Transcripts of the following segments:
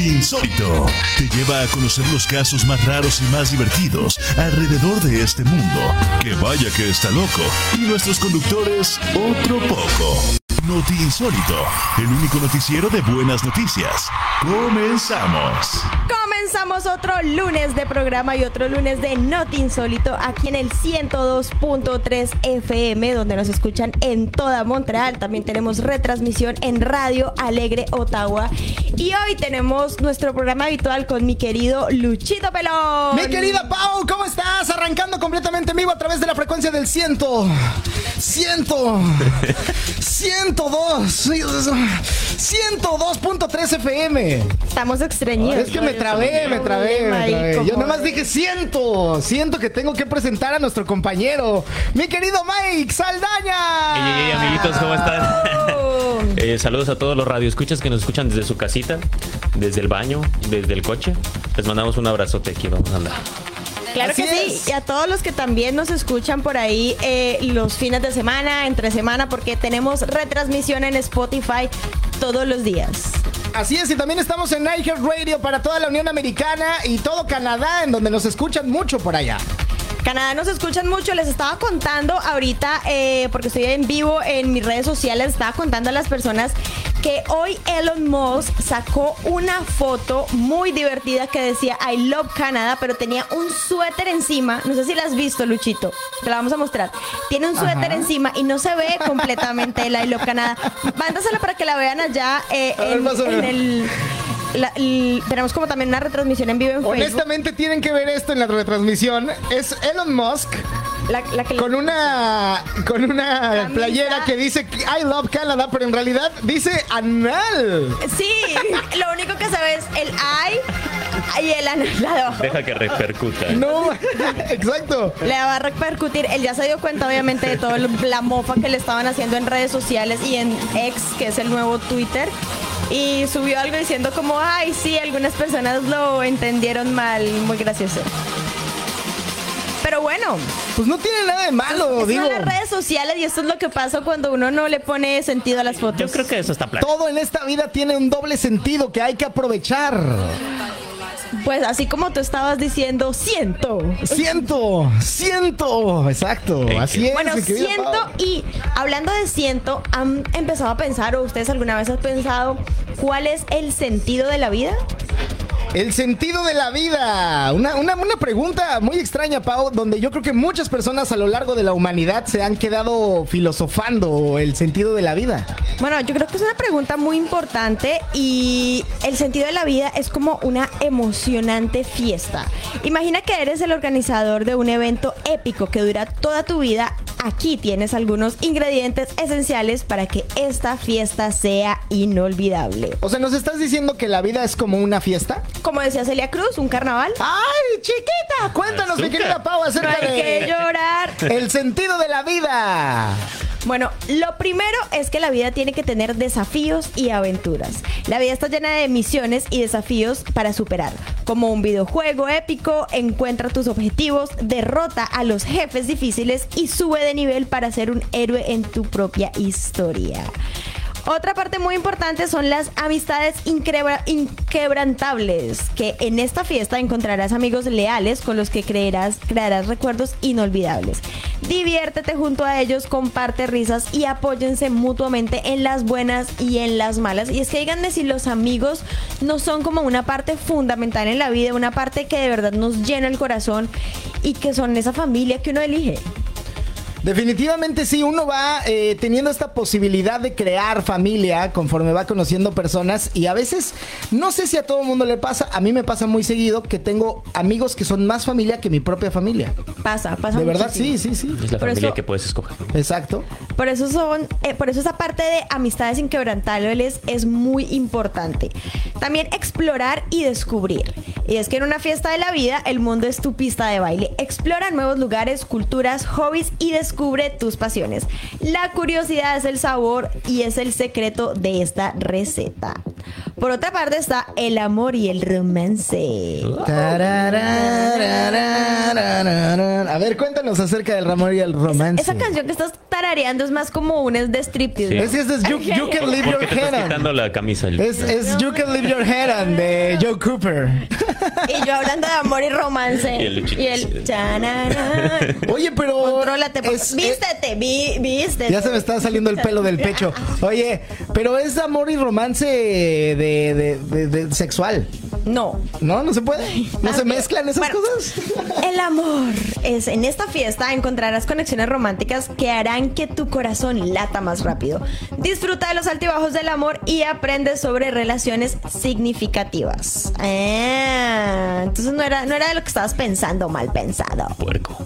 Insólito te lleva a conocer los casos más raros y más divertidos alrededor de este mundo. Que vaya que está loco. Y nuestros conductores, otro poco. Noti Insólito, el único noticiero de buenas noticias. Comenzamos. Comenzamos otro lunes de programa y otro lunes de Noti Insólito aquí en el 102.3 FM, donde nos escuchan en toda Montreal. También tenemos retransmisión en Radio Alegre Ottawa. Y hoy tenemos nuestro programa habitual con mi querido Luchito Pelón. Mi querida Pau, ¿cómo estás? Arrancando completamente en vivo a través de la frecuencia del ciento. Ciento. 102. 102.3 FM. Estamos extrañidos. Es que me trabé, me trabé, me trabé. Yo nada más dije siento. Siento que tengo que presentar a nuestro compañero, mi querido Mike Saldaña. Hey, hey, amiguitos, ¿cómo están? Eh, saludos a todos los radioescuchas que nos escuchan desde su casita, desde el baño, desde el coche. Les mandamos un abrazote aquí, vamos a andar. Claro Así que sí, y a todos los que también nos escuchan por ahí eh, los fines de semana, entre semana, porque tenemos retransmisión en Spotify todos los días. Así es, y también estamos en Radio para toda la Unión Americana y todo Canadá, en donde nos escuchan mucho por allá. Canadá nos escuchan mucho, les estaba contando ahorita, eh, porque estoy en vivo en mis redes sociales, les estaba contando a las personas que hoy Elon Musk sacó una foto muy divertida que decía I love Canada, pero tenía un suéter encima, no sé si la has visto Luchito, te la vamos a mostrar, tiene un suéter encima y no se ve completamente el I love Canada, mándasela para que la vean allá eh, en el... la- el- tenemos como también una retransmisión en vivo en Facebook. Honestamente tienen que ver esto en la retransmisión. Es Elon Musk La, la que le- con una con una Camisa. playera que dice I love Canada, pero en realidad dice anal. Sí, lo único que se ve es el I y el anal. Deja que repercuta. No, exacto. Le va a repercutir. Él ya se dio cuenta, obviamente, de toda la mofa que le estaban haciendo en redes sociales y en X, que es el nuevo Twitter. Y subió algo diciendo como, ay, sí, algunas personas lo entendieron mal. Muy gracioso. Pero bueno, Pues no tiene nada de malo, son digo. las redes sociales y esto es lo que pasa cuando uno no le pone sentido a las fotos. Yo creo que eso está plano. Todo en esta vida tiene un doble sentido que hay que aprovechar. Pues así como tú estabas diciendo, siento. Siento, siento, exacto. Así es. Bueno, siento Pau. y hablando de siento, ¿han empezado a pensar o ustedes alguna vez han pensado cuál es el sentido de la vida? El sentido de la vida. Una, una, una pregunta muy extraña, Pau, donde yo creo que muchas personas a lo largo de la humanidad se han quedado filosofando el sentido de la vida. Bueno, yo creo que es una pregunta muy importante y el sentido de la vida es como una emocionante fiesta. Imagina que eres el organizador de un evento épico que dura toda tu vida. Aquí tienes algunos ingredientes esenciales para que esta fiesta sea inolvidable. O sea, ¿nos estás diciendo que la vida es como una fiesta? Como decía Celia Cruz, un carnaval. ¡Ay, chiquita! Cuéntanos, mi querida Pau, acerca hay que llorar. el sentido de la vida. Bueno, lo primero es que la vida tiene que tener desafíos y aventuras. La vida está llena de misiones y desafíos para superar. Como un videojuego épico, encuentra tus objetivos, derrota a los jefes difíciles y sube de nivel para ser un héroe en tu propia historia. Otra parte muy importante son las amistades inquebrantables, que en esta fiesta encontrarás amigos leales con los que creerás, crearás recuerdos inolvidables. Diviértete junto a ellos, comparte risas y apóyense mutuamente en las buenas y en las malas. Y es que díganme si los amigos no son como una parte fundamental en la vida, una parte que de verdad nos llena el corazón y que son esa familia que uno elige. Definitivamente sí, uno va eh, teniendo esta posibilidad de crear familia conforme va conociendo personas y a veces, no sé si a todo el mundo le pasa, a mí me pasa muy seguido que tengo amigos que son más familia que mi propia familia. Pasa, pasa De verdad, muchísimo. sí, sí, sí. Es la Por familia eso- que puedes escoger. Exacto. Por eso son, eh, por eso esa parte de amistades inquebrantables es muy importante. También explorar y descubrir. Y es que en una fiesta de la vida el mundo es tu pista de baile. Explora nuevos lugares, culturas, hobbies y descubre descubre tus pasiones. La curiosidad es el sabor y es el secreto de esta receta. Por otra parte está el amor y el romance. A ver, cuéntanos acerca del amor y el romance. Esa canción que estás tarareando es más como un es de striptease. Es, es, es you, Can Leave ¿Por Your Head On. Es, You Can Leave Your Head On de Joe Cooper. Y yo hablando de amor y romance. Y el Y. Oye, pero. Contrólate, por- es- vístete, vi- vístete. Ya se me está saliendo el pelo del pecho. Oye, pero es amor y romance de, de- de- de sexual. No. ¿No? ¿No se puede? ¿No se mezclan esas Bueno, cosas? El amor es en esta fiesta encontrarás conexiones románticas que harán que tu corazón lata más rápido. Disfruta de los altibajos del amor y aprende sobre relaciones significativas. Ah, entonces no era, no era de lo que estabas pensando, mal pensado. Puerco.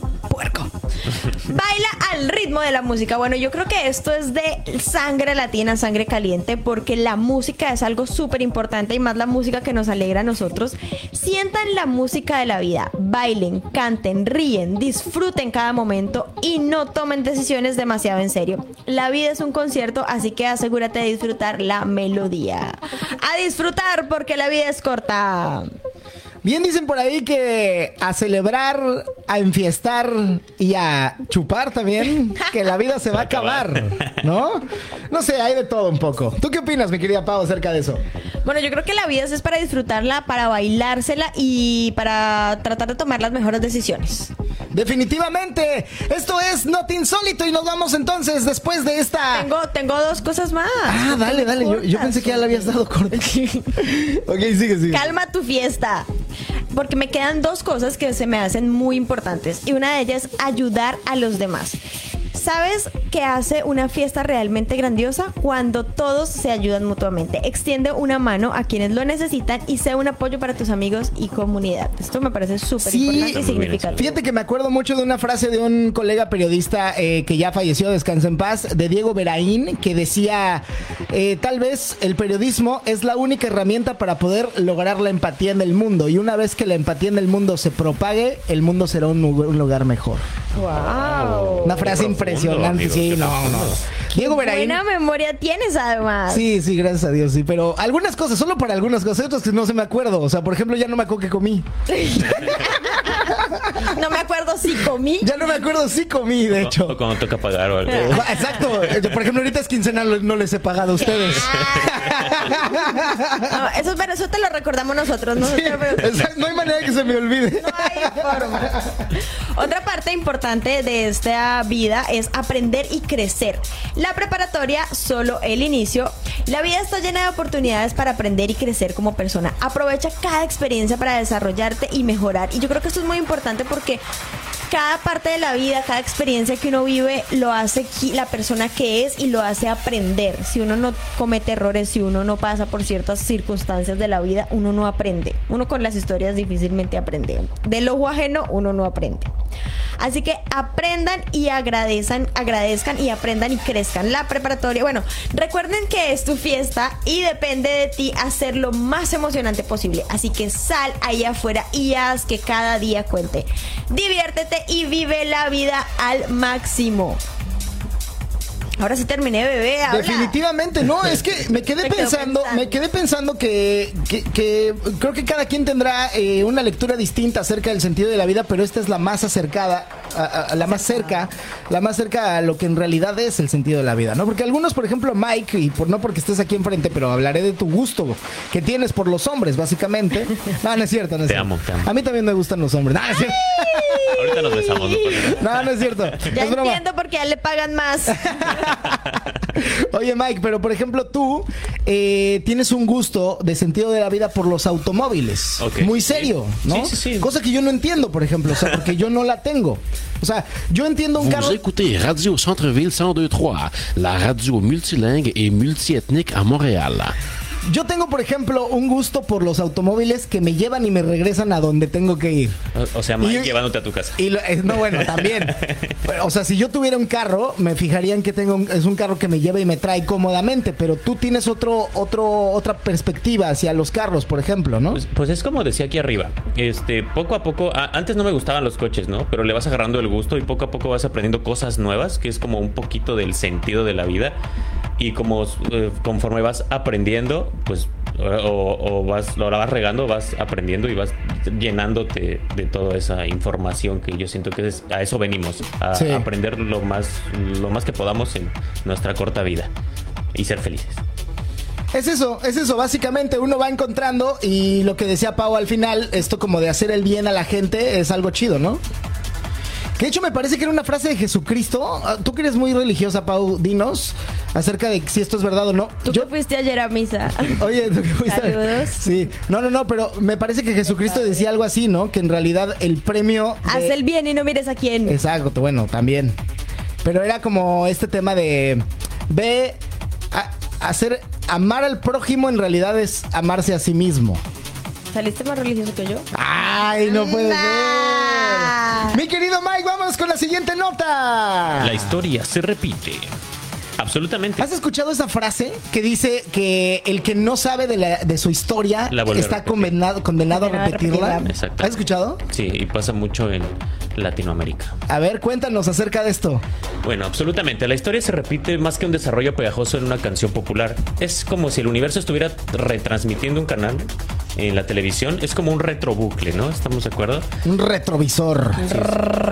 Baila al ritmo de la música. Bueno, yo creo que esto es de sangre latina, sangre caliente, porque la música es algo súper importante y más la música que nos alegra a nosotros. Sientan la música de la vida, bailen, canten, ríen, disfruten cada momento y no tomen decisiones demasiado en serio. La vida es un concierto, así que asegúrate de disfrutar la melodía. A disfrutar porque la vida es corta. Bien dicen por ahí que a celebrar, a enfiestar y a chupar también, que la vida se va a acabar, ¿no? No sé, hay de todo un poco. ¿Tú qué opinas, mi querida Pau, acerca de eso? Bueno, yo creo que la vida es para disfrutarla, para bailársela y para tratar de tomar las mejores decisiones. Definitivamente, esto es Not Insólito y nos vamos entonces después de esta... Tengo, tengo dos cosas más. Ah, dale, dale, yo, yo pensé que ya le habías dado corte. ok, sigue, sigue. Calma tu fiesta. Porque me quedan dos cosas que se me hacen muy importantes. Y una de ellas ayudar a los demás. ¿Sabes qué hace una fiesta realmente grandiosa? Cuando todos se ayudan mutuamente. Extiende una mano a quienes lo necesitan y sea un apoyo para tus amigos y comunidad. Esto me parece súper Sí, importante y significativo. Fíjate que me acuerdo mucho de una frase de un colega periodista eh, que ya falleció, descansa en paz, de Diego Beraín, que decía, eh, tal vez el periodismo es la única herramienta para poder lograr la empatía en el mundo. Y una vez que la empatía en el mundo se propague, el mundo será un, lugar- un lugar mejor. Wow. Una frase profundo, impresionante, amigo, sí, no, no. Diego Beraín. Buena memoria tienes además. Sí, sí, gracias a Dios, sí, pero algunas cosas, solo para algunas cosas, otras que no se me acuerdo. O sea, por ejemplo, ya no me acuerdo que comí. No me acuerdo si comí. Ya no me acuerdo si comí, de O hecho. cuando toca pagar o algo. Va, Exacto. Por ejemplo, ahorita es quincenal, no les he pagado a ustedes. No, eso, pero eso te lo recordamos nosotros, no, Sí, te preocupes. exacto, no hay manera que se me olvide. No hay forma. Otra parte importante de esta vida es aprender y crecer. La preparatoria, solo el inicio. La vida está llena de oportunidades para aprender y crecer como persona. Aprovecha cada experiencia para desarrollarte y mejorar. Y yo creo que esto es muy importante porque cada parte de la vida, cada experiencia que uno vive, lo hace la persona que es y lo hace aprender. Si uno no comete errores, si uno no pasa por ciertas circunstancias de la vida, uno no aprende. Uno con las historias difícilmente aprende. Del ojo ajeno, uno no aprende. Así que aprendan y agradezcan, agradezcan y aprendan y crezcan. La preparatoria, bueno, recuerden que es tu fiesta y depende de ti hacer lo más emocionante posible. Así que sal ahí afuera y haz que cada día cuente. Diviértete y vive la vida al máximo. Ahora sí terminé, bebé. habla. Definitivamente, no, es que me quedé pensando, pensando. me quedé pensando que, que- que creo que cada quien tendrá eh, una lectura distinta acerca del sentido de la vida, pero esta es la más acercada, a, a- a la más cerca, la más cerca a lo que en realidad es el sentido de la vida, ¿no? Porque algunos, por ejemplo, Mike, y por no porque estés aquí enfrente, pero hablaré de tu gusto que tienes por los hombres, básicamente. No, no es cierto, no es Te cierto. amo, te amo. A mí también me gustan los hombres. No, no es cierto. Ahorita nos besamos, ¿no? No, no es cierto. Ya es entiendo por qué a él le pagan más. Oye, Mike, pero por ejemplo, tú eh, tienes un gusto de sentido de la vida por los automóviles. Ok. Muy serio, ¿no? Sí, sí, sí. Cosa que yo no entiendo, por ejemplo, o sea, porque yo no la tengo. O sea, yo entiendo un carro. Vous écoutez Radio Centre-Ville 1023, la radio multilingue et multiethnique à Montréal. Yo tengo, por ejemplo, un gusto por los automóviles que me llevan y me regresan a donde tengo que ir. O, o sea, Mike Y- llevándote a tu casa. Y lo- eh, no, bueno, también. O sea, si yo tuviera un carro, me fijarían que tengo un- es un carro que me lleva y me trae cómodamente, pero tú tienes otro, otro, otra perspectiva hacia los carros, por ejemplo, ¿no? Pues, pues es como decía aquí arriba. Este, poco a poco, a- antes no me gustaban los coches, ¿no? Pero le vas agarrando el gusto y poco a poco vas aprendiendo cosas nuevas, que es como un poquito del sentido de la vida. Y como eh, conforme vas aprendiendo, pues o, o vas lo vas regando, vas aprendiendo y vas llenándote de toda esa información que yo siento que es- a eso venimos, a Sí. aprender lo más lo más que podamos en nuestra corta vida y ser felices. Es eso, es eso, básicamente uno va encontrando y lo que decía Pau al final, esto como de hacer el bien a la gente es algo chido, ¿no? Que de hecho me parece que era una frase de Jesucristo. Ah, Tú que eres muy religiosa, Pau, dinos acerca de si esto es verdad o no. Tú Yo, que fuiste ayer a misa. Oye, ¿tú qué fuiste? Saludos. Sí, no, no, no, pero me parece que Jesucristo decía algo así, ¿no? Que en realidad el premio. de- Haz el bien y no mires a quién. Exacto, bueno, también. Pero era como este tema de. Ve. A, hacer. Amar al prójimo en realidad es amarse a sí mismo. ¿Saliste más religioso que yo? ¡Ay, no puede Nah. ser! Mi querido Mike, vamos con la siguiente nota. La historia se repite. Absolutamente. ¿Has escuchado esa frase que dice que el que no sabe de, la- de su historia está condenado, condenado a repetirla? repetirla. Exacto. ¿Has escuchado? Sí, y pasa mucho en Latinoamérica. A ver, cuéntanos acerca de esto. Bueno, absolutamente. La historia se repite más que un desarrollo pegajoso en una canción popular. Es como si el universo estuviera retransmitiendo un canal en la televisión. Es como un retrobucle, ¿no? ¿Estamos de acuerdo? Un retrovisor.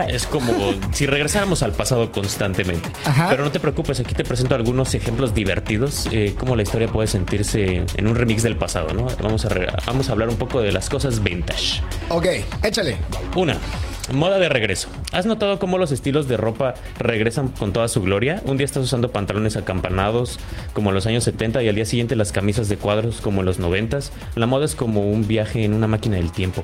Es como si regresáramos al pasado constantemente. Ajá. Pero no te preocupes, aquí te presento algunos ejemplos divertidos, eh, cómo la historia puede sentirse en un remix del pasado, ¿no? Vamos a, vamos a hablar un poco de las cosas vintage. Ok, échale. Una, moda de regreso. ¿Has notado cómo los estilos de ropa regresan con toda su gloria? Un día estás usando pantalones acampanados como en los años 70 y al día siguiente las camisas de cuadros como en los 90. La moda es como un viaje en una máquina del tiempo.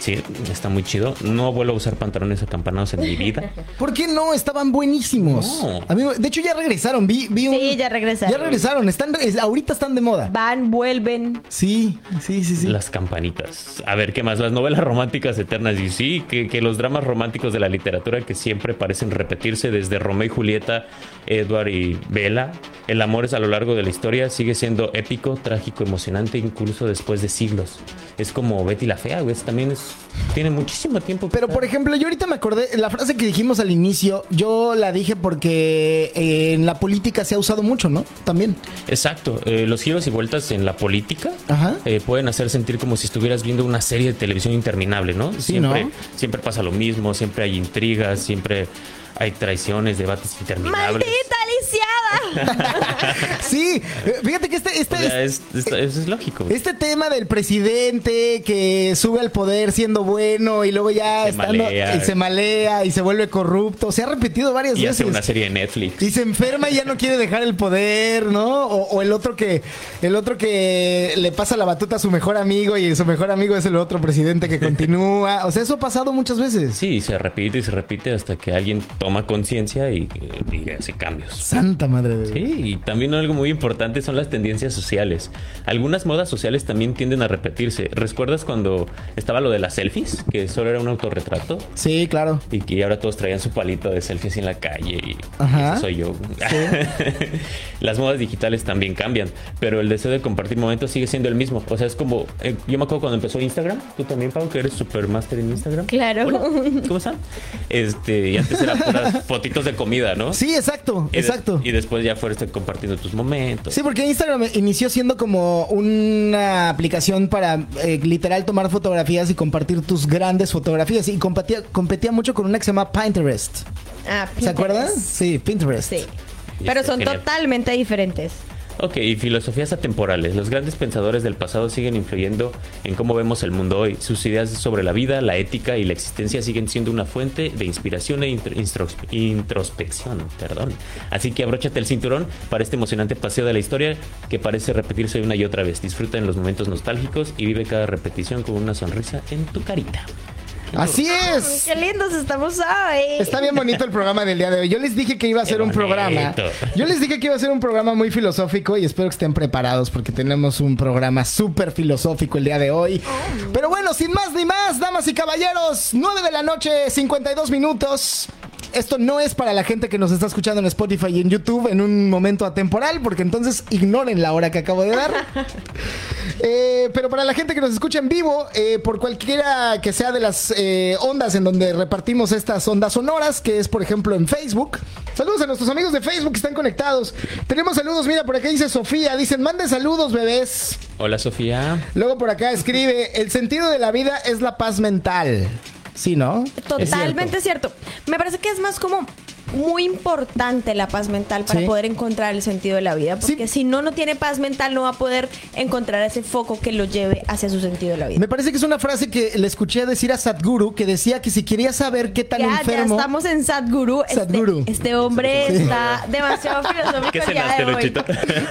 Sí, está muy chido. No vuelvo a usar pantalones acampanados en mi vida. ¿Por qué no? Estaban buenísimos. No. A mí- de hecho, ya regresaron. Vi, vi un- Sí, ya regresaron. Ya regresaron. Están, es- ahorita están de moda. Van, vuelven. Sí, sí, sí, sí. Las campanitas. A ver, ¿qué más? Las novelas románticas eternas. Y sí, que, que los dramas románticos de la literatura que siempre parecen repetirse desde Romeo y Julieta, Edward y Bella. El amor es a lo largo de la historia, sigue siendo épico, trágico, emocionante, incluso después de siglos. Es como Betty la Fea, güey. También es, tiene muchísimo tiempo. Pero por ejemplo, yo ahorita me acordé, la frase que dijimos al inicio, yo la dije porque eh, en la política se ha usado mucho, ¿no? También. Exacto, eh, los giros y vueltas en la política Ajá. eh, pueden hacer sentir como si estuvieras viendo una serie de televisión interminable, ¿no? Sí, siempre, ¿no? siempre pasa lo mismo, siempre hay intrigas, siempre hay traiciones, debates interminables. ¡Maldita lisiada! Sí, eh, fíjate que este, este, O sea, es, es- eso es lógico. este tema del presidente que sube al poder siendo bueno y luego ya Se estando, malea. y se malea y se vuelve corrupto, se ha repetido varias y veces. hace una serie de Netflix. Y se enferma y ya no quiere dejar el poder, ¿no? O, o el otro que el otro que le pasa la batuta a su mejor amigo y su mejor amigo es el otro presidente que continúa. O sea, eso ha pasado muchas veces. Sí, se repite y se repite hasta que alguien toma conciencia y, y hace cambios. Santa madre de Dios. Sí, y también algo muy importante son las tendencias sociales. Algunas modas sociales también tienden a repetirse. ¿Recuerdas cuando estaba lo de las selfies? Que solo era un autorretrato. Sí, claro. Y que ahora todos traían su palito de selfies en la calle y Ajá. soy yo. Las modas digitales también cambian, pero el deseo de compartir momentos sigue siendo el mismo. O sea, es como, eh, yo me acuerdo cuando empezó Instagram, tú también, Pau, que eres super máster en Instagram. Claro. Hola, ¿Cómo están? Este, y antes eran puras fotitos de comida, ¿no? Sí, exacto, Y de- exacto. y después ya fuiste compartiendo tus momentos. Sí, porque Instagram inició siendo como una aplicación para eh, literal tomar fotografías y compartir tus grandes fotografías. Y competía, competía mucho con una que se llama Pinterest. Ah, ¿Se acuerdan? Pinterest. Sí, Pinterest. Sí. Pero está son genial. totalmente diferentes. Ok, y filosofías atemporales. Los grandes pensadores del pasado siguen influyendo en cómo vemos el mundo hoy. Sus ideas sobre la vida, la ética y la existencia siguen siendo una fuente de inspiración e introspección. Perdón. Así que abróchate el cinturón para este emocionante paseo de la historia que parece repetirse una y otra vez. Disfruta en los momentos nostálgicos y vive cada repetición con una sonrisa en tu carita. Así es. Qué lindos estamos hoy. Está bien bonito el programa del día de hoy. Yo les dije que iba a ser un programa. Yo les dije que iba a ser un programa muy filosófico y espero que estén preparados porque tenemos un programa súper filosófico el día de hoy. Pero bueno, sin más ni más, damas y caballeros, 9 de la noche, 52 minutos. Esto no es para la gente que nos está escuchando en Spotify y en YouTube en un momento atemporal, porque entonces ignoren la hora que acabo de dar. Eh, pero para la gente que nos escucha en vivo, eh, por cualquiera que sea de las eh, ondas en donde repartimos estas ondas sonoras, que es por ejemplo en Facebook. Saludos a nuestros amigos de Facebook que están conectados. Tenemos saludos, mira, por acá dice Sofía, dicen, manden saludos, bebés. Hola, Sofía. Luego por acá escribe, el sentido de la vida es la paz mental. Sí, ¿no? Totalmente cierto. Me parece que es más como muy importante la paz mental para Sí. poder encontrar el sentido de la vida. Sí. Porque si no, no tiene paz mental, no va a poder encontrar ese foco que lo lleve hacia su sentido de la vida. Me parece que es una frase que le escuché decir a Sadhguru, que decía que si quería saber qué tan Ya, ya enfermo... estamos en Sadhguru. Este- Sadhguru. Este, hombre Sí. está demasiado filosófico ¿Qué el día cenaste, de hoy.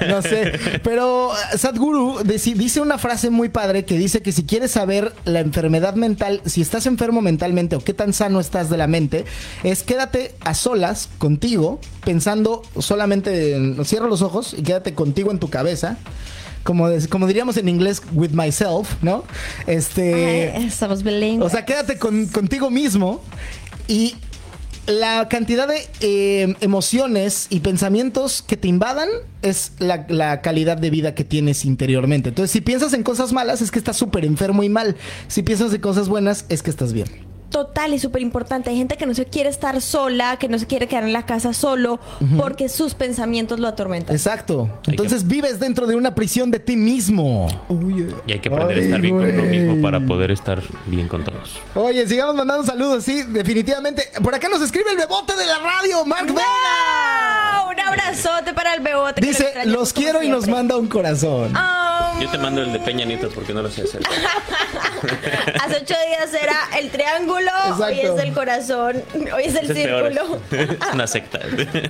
No sé, pero uh, Sadhguru dice una frase muy padre que dice que si quieres saber la enfermedad mental, si estás enfermo mentalmente o qué tan sano estás de la mente, es quédate a solas contigo, pensando solamente, en- cierra los ojos y quédate contigo en tu cabeza. Como, como diríamos en inglés, with myself, ¿no? Este. Ay, estamos bilingües. O sea, quédate con- contigo mismo y la cantidad de eh, emociones y pensamientos que te invadan es la, la calidad de vida que tienes interiormente. Entonces, si piensas en cosas malas, es que estás súper enfermo y mal. Si piensas en cosas buenas, es que estás bien. Total y súper importante. Hay gente que no se quiere estar sola, que no se quiere quedar en la casa solo porque sus pensamientos lo atormentan. Exacto. Entonces vives dentro de una prisión de ti mismo. Y hay que aprender a estar bien con uno mismo para poder estar bien con todos. Oye, sigamos mandando saludos, sí, definitivamente. Por acá nos escribe el bebote de la radio, Mark Vega. Un abrazote para el bebote. que lo Dice, los quiero y nos siempre". manda un corazón. Ah, Yo te mando el de Peña Nieto porque no lo sé hacer. hace ocho días era el triángulo, hoy es el corazón, hoy es el es círculo. Es una secta.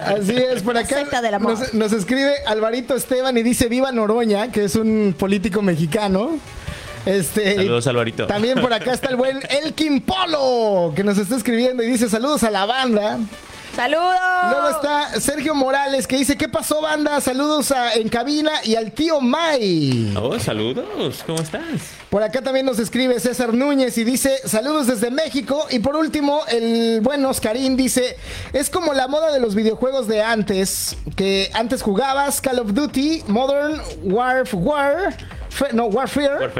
Así es, por acá secta del amor. nos, nos escribe Alvarito Esteban y dice Viva Noroña, que es un político mexicano. Este, Saludos, Alvarito. También por acá está el buen Elkin Polo, que nos está escribiendo y dice saludos a la banda. ¡Saludos! Luego está Sergio Morales, que dice, ¿qué pasó, banda? Saludos a, en cabina y al tío Mai. Oh, saludos. ¿Cómo estás? Por acá también nos escribe César Núñez y dice saludos desde México. Y por último, el buen Oscarín dice, es como la moda de los videojuegos de antes, que antes jugabas Call of Duty, Modern Warfare, no, Warfare,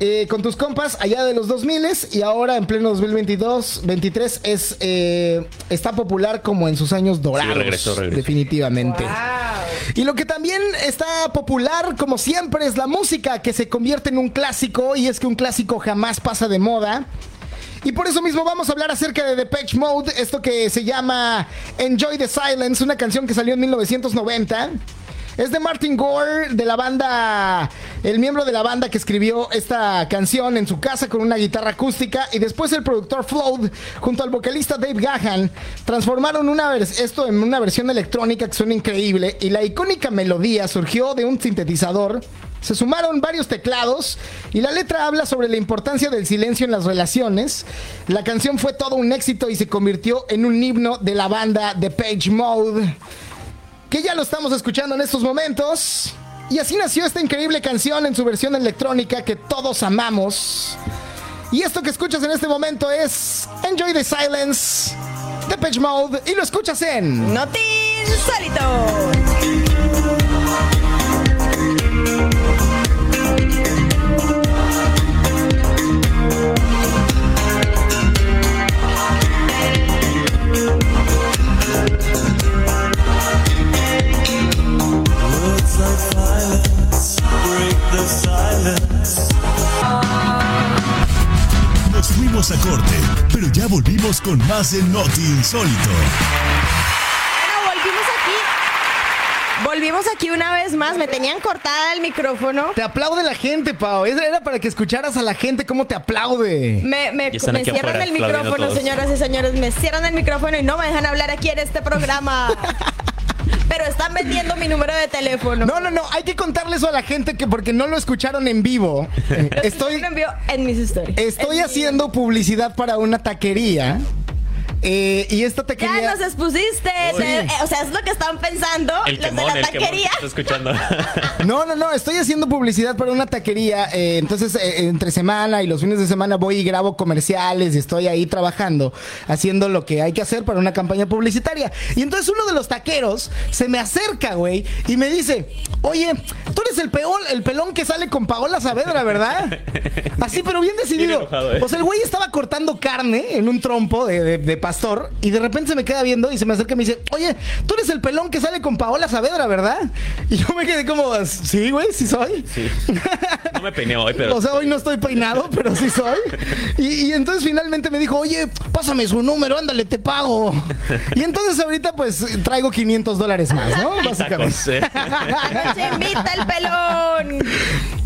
eh, con tus compas allá de los 2000 y ahora en pleno 2022, 23 es, eh, está popular como en sus años dorados. regresó, regresó. Definitivamente. Y lo que también está popular, como siempre, es la música que se convierte en un clásico y es que un clásico jamás pasa de moda. Y por eso mismo vamos a hablar acerca de Depeche Mode, esto que se llama Enjoy the Silence, una canción que salió en 1990. Es de Martin Gore, de la banda, el miembro de la banda que escribió esta canción en su casa con una guitarra acústica y después el productor Flood junto al vocalista Dave Gahan transformaron una esto en una versión electrónica que suena increíble y la icónica melodía surgió de un sintetizador. Se sumaron varios teclados y la letra habla sobre la importancia del silencio en las relaciones. La canción fue todo un éxito y se convirtió en un himno de la banda Depeche Mode que ya lo estamos escuchando en estos momentos. Y así nació esta increíble canción en su versión electrónica que todos amamos. Y esto que escuchas en este momento es Enjoy the Silence, Depeche Mode, y lo escuchas en... Solito. Fuimos a corte, pero ya volvimos con más de Noti Insólito. Bueno, volvimos aquí. Volvimos aquí una vez más. Me tenían cortada el micrófono. Te aplaude la gente, Pau. Era para que escucharas a la gente cómo te aplaude. Me, me, cierran afuera el micrófono, todos. señoras y señores. Me cierran el micrófono y no me dejan hablar aquí en este programa. Están vendiendo mi número de teléfono. No, no, no, hay que contarle eso a la gente que porque no lo escucharon en vivo. eh, Estoy, Lo envío en mis stories. estoy En haciendo publicidad para una taquería. Eh, y esta mi- taquería. Ya nos expusiste. Sí. eh, o sea, es lo que están pensando El los de la taquería. escuchando. No, no, no, estoy haciendo publicidad para una taquería. eh, entonces, eh, entre semana y los fines de semana voy y grabo comerciales y estoy ahí trabajando, haciendo lo que hay que hacer para una campaña publicitaria. Y entonces uno de los taqueros se me acerca, güey, y me dice, oye, tú eres el peón, el pelón que sale con Paola Saavedra, ¿verdad? Así, pero bien decidido. Bien enojado, ¿eh? O sea, el güey estaba cortando carne en un trompo de, de- de pastor y de repente se me queda viendo y se me acerca y me dice, oye, tú eres el pelón que sale con Paola Saavedra, ¿verdad? Y yo me quedé como, sí, güey, sí soy. Sí. No me peiné hoy, pero. O sea, hoy no estoy peinado, pero sí soy. Y, y entonces finalmente me dijo, oye, pásame su número, ándale, te pago. Y entonces ahorita pues traigo 500 dólares más, ¿no? Básicamente. Eh. Se invita el pelón.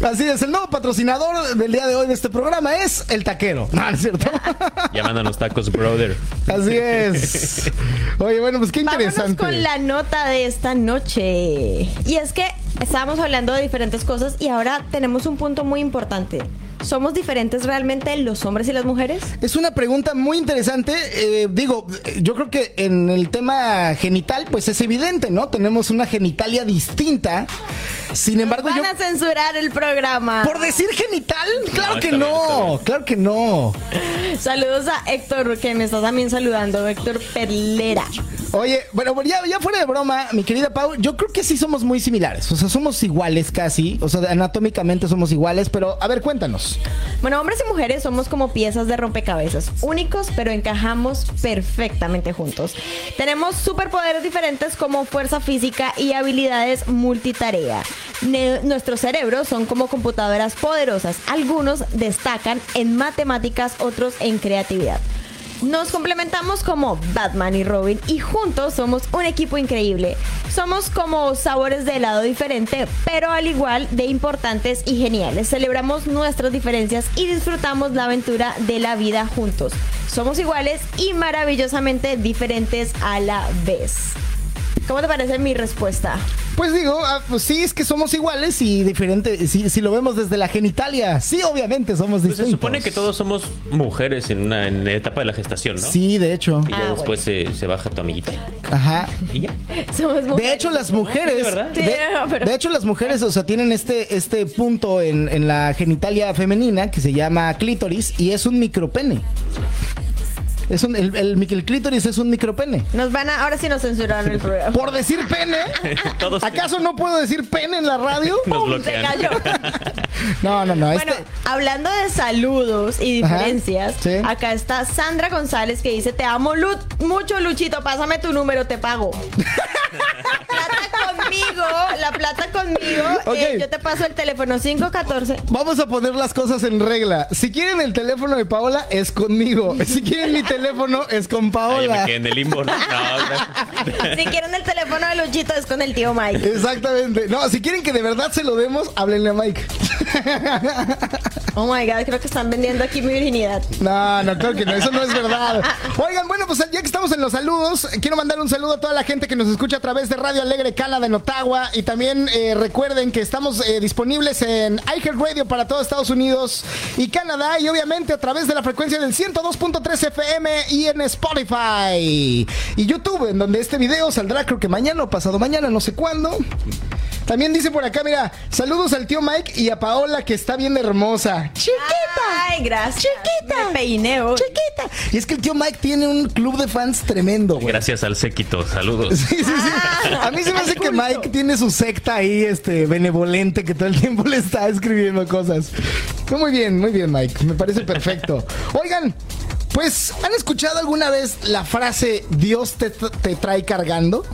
Así es, el nuevo patrocinador del día de hoy de este programa es el taquero. No, no es cierto. Llamándonos tacos, brother. Así es. Oye, bueno, pues qué Vámonos interesante. con la nota de esta noche. Y es que estábamos hablando de diferentes cosas y ahora tenemos un punto muy importante. ¿Somos diferentes realmente los hombres y las mujeres? Es una pregunta muy interesante. Eh, digo, yo creo que en el tema genital, pues es evidente, ¿no? Tenemos una genitalia distinta. Sin embargo, Van yo. a censurar el programa. ¿Por decir genital? Claro No, que no, bien. claro que no. Saludos a Héctor, que me está también saludando, Héctor Perlera. Oye, bueno, ya, ya fuera de broma, mi querida Pau, yo creo que sí somos muy similares. O sea, somos iguales casi. O sea, anatómicamente somos iguales, pero a ver, cuéntanos. Bueno, hombres y mujeres somos como piezas de rompecabezas, únicos, pero encajamos perfectamente juntos. Tenemos superpoderes diferentes como fuerza física y habilidades multitarea. Nuestros cerebros son como computadoras poderosas. Algunos destacan en matemáticas, otros en creatividad. Nos complementamos como Batman y Robin y juntos somos un equipo increíble. Somos como sabores de helado diferente, pero al igual de importantes y geniales. Celebramos nuestras diferencias y disfrutamos la aventura de la vida juntos. Somos iguales y maravillosamente diferentes a la vez. ¿Cómo te parece mi respuesta? Pues digo, ah, pues sí, es que somos iguales y diferentes. Si, si lo vemos desde la genitalia, sí, obviamente somos Pues distintos. se supone que todos somos mujeres en una en la etapa de la gestación, ¿no? Sí, de hecho. Y ya Ah, después se, se baja tu amiguita. Ajá. Y ya. Somos De mujeres. hecho, las mujeres. ¿De verdad? De, Sí, pero- de hecho, las mujeres, o sea, tienen este, este punto en, en la genitalia femenina que se llama clítoris y es un micropene. Es un, el, el, el clítoris es un micropene. Nos van a, ahora sí nos censuraron el programa. Por decir pene, Todos ¿acaso no puedo decir pene en la radio? nos ¡Pum! Se bloquean. cayó. No, no, no. Bueno, Este, hablando de saludos y Ajá, diferencias, sí. acá está Sandra González que dice, te amo Lu- mucho Luchito, pásame tu número, te pago. Conmigo, la plata conmigo, eh, yo te paso el teléfono 514. Vamos a poner las cosas en regla. Si quieren el teléfono de Paola, es conmigo. Si quieren mi teléfono, es con Ay, Paola. me quedé en el limbo. No, no. Si quieren el teléfono de Luchito es con el tío Mike. Exactamente. No, si quieren que de verdad se lo demos, háblenle a Mike. Oh my god, creo que están vendiendo aquí mi virginidad. No, no, creo que no, eso no es verdad. Oigan, bueno, pues ya que estamos en los saludos, quiero mandar un saludo a toda la gente que nos escucha a través de Radio Alegre Canadá en Ottawa y también eh, recuerden que estamos eh, disponibles en iHeartRadio para todo Estados Unidos y Canadá y obviamente a través de la frecuencia del 102.3 FM y en Spotify y YouTube, en donde este video saldrá creo que mañana o pasado mañana, no sé cuándo. También dice por acá, mira, saludos al tío Mike y a Paola que está bien hermosa. Chiquita. Ay, gracias. Chiquita. Me peiné hoy. Chiquita. Y es que el tío Mike tiene un club de fans tremendo, güey. Gracias al séquito. Saludos. Sí, sí, sí. Ah, A mí se me hace que. Mike tiene su secta ahí, este, benevolente, que todo el tiempo le está escribiendo cosas. Muy bien, muy bien, Mike. Me parece perfecto. Oigan, pues, ¿han escuchado alguna vez la frase Dios te, te trae cargando?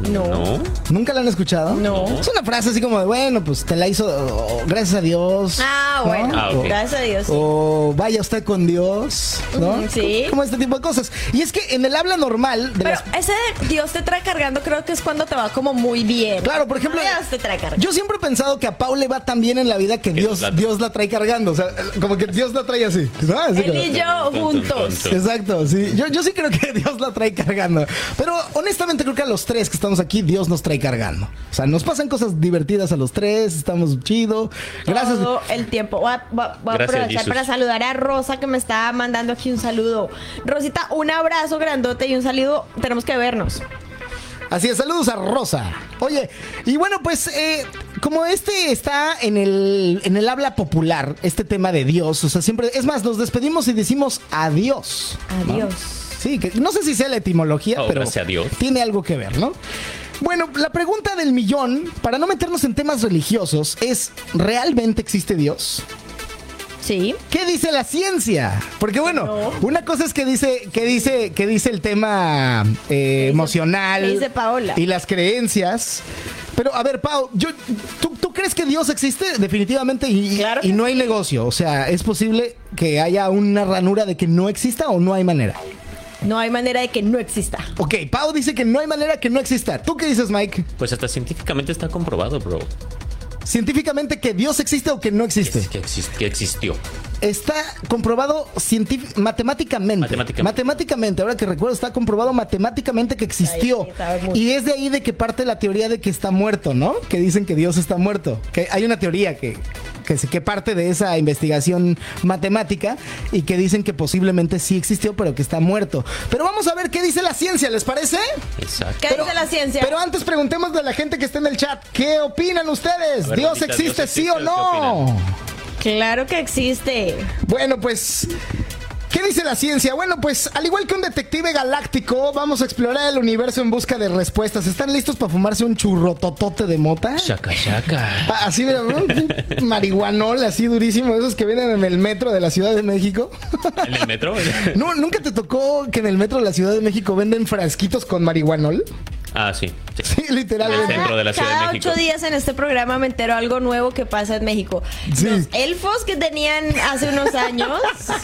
No. ¿No? ¿Nunca la han escuchado? No. Es una frase así como de, bueno, pues te la hizo oh, gracias a Dios. Ah, ¿no? bueno. Ah. Gracias a Dios. sí. O vaya usted con Dios, ¿no? Sí. Como este tipo de cosas. Y es que en el habla normal de Pero las ese de Dios te trae cargando creo que es cuando te va como muy bien. Claro, por ejemplo, Dios te trae cargando. yo siempre he pensado que a Pau le va tan bien en la vida que Dios, la- Dios la trae cargando. O sea, como que Dios la trae así. ¿no? Así Él como- y yo juntos. Exacto, sí. Yo, yo sí creo que Dios la trae cargando. Pero honestamente creo que a los tres que estamos estamos aquí, Dios nos trae cargando. O sea, nos pasan cosas divertidas a los tres, estamos chido. Gracias. Todo el tiempo. Voy a, voy a- voy a Gracias, aprovechar Jesus. para saludar a Rosa que me está mandando aquí un saludo. Rosita, un abrazo grandote y un saludo. Tenemos que vernos. Así es, saludos a Rosa. Oye, y bueno, pues eh, como este está en el, en el habla popular, este tema de Dios, o sea, siempre, es más, nos despedimos y decimos adiós. ¿no? Sí, que no sé si sea la etimología, Oh, pero gracias a Dios. tiene algo que ver, ¿no? Bueno, la pregunta del millón, para no meternos en temas religiosos, es, ¿realmente existe Dios? Sí. ¿Qué dice la ciencia? Porque bueno, una cosa es que dice, que dice, que dice el tema eh, emocional qué dice Paola? y las creencias. Pero a ver, Pau, yo, ¿tú, tú crees que Dios existe? Definitivamente y, Claro y no hay negocio. O sea, ¿es posible que haya una ranura de que no exista o no hay manera? No hay manera de que no exista. Ok, Pau dice que no hay manera que no exista. ¿Tú qué dices, Mike? Pues hasta científicamente está comprobado, bro. Científicamente que Dios existe o que no existe. Es que, exist- que existió. Está comprobado matemáticamente. Matemáticamente. Matemáticamente, ahora que recuerdo, está comprobado matemáticamente que existió. Y es de ahí de que parte la teoría de que está muerto, ¿no? Que dicen que Dios está muerto. Que hay una teoría que, que, que parte de esa investigación matemática y que dicen que posiblemente sí existió, pero que está muerto. Pero vamos a ver qué dice la ciencia, ¿les parece? Exacto. ¿Qué dice la ciencia? Pero antes preguntemos de la gente que está en el chat, ¿qué opinan ustedes? Ver, ¿Dios existe, ¿Dios sí existe o no? Claro que existe. Bueno, pues, ¿qué dice la ciencia? Bueno, pues, al igual que un detective galáctico, vamos a explorar el universo en busca de respuestas. ¿Están listos para fumarse un churro totote de mota? Shaka shaka. Ah, Así, mira, un marihuanol así durísimo, esos que vienen en el metro de la Ciudad de México. ¿En el metro? ¿No, ¿Nunca te tocó que en el metro de la Ciudad de México venden frasquitos con marihuanol? Ah, sí. sí. Sí, literalmente. centro de la Ciudad de Cada México. ocho días en este programa me entero algo nuevo que pasa en México. Sí. Los elfos que tenían hace unos años.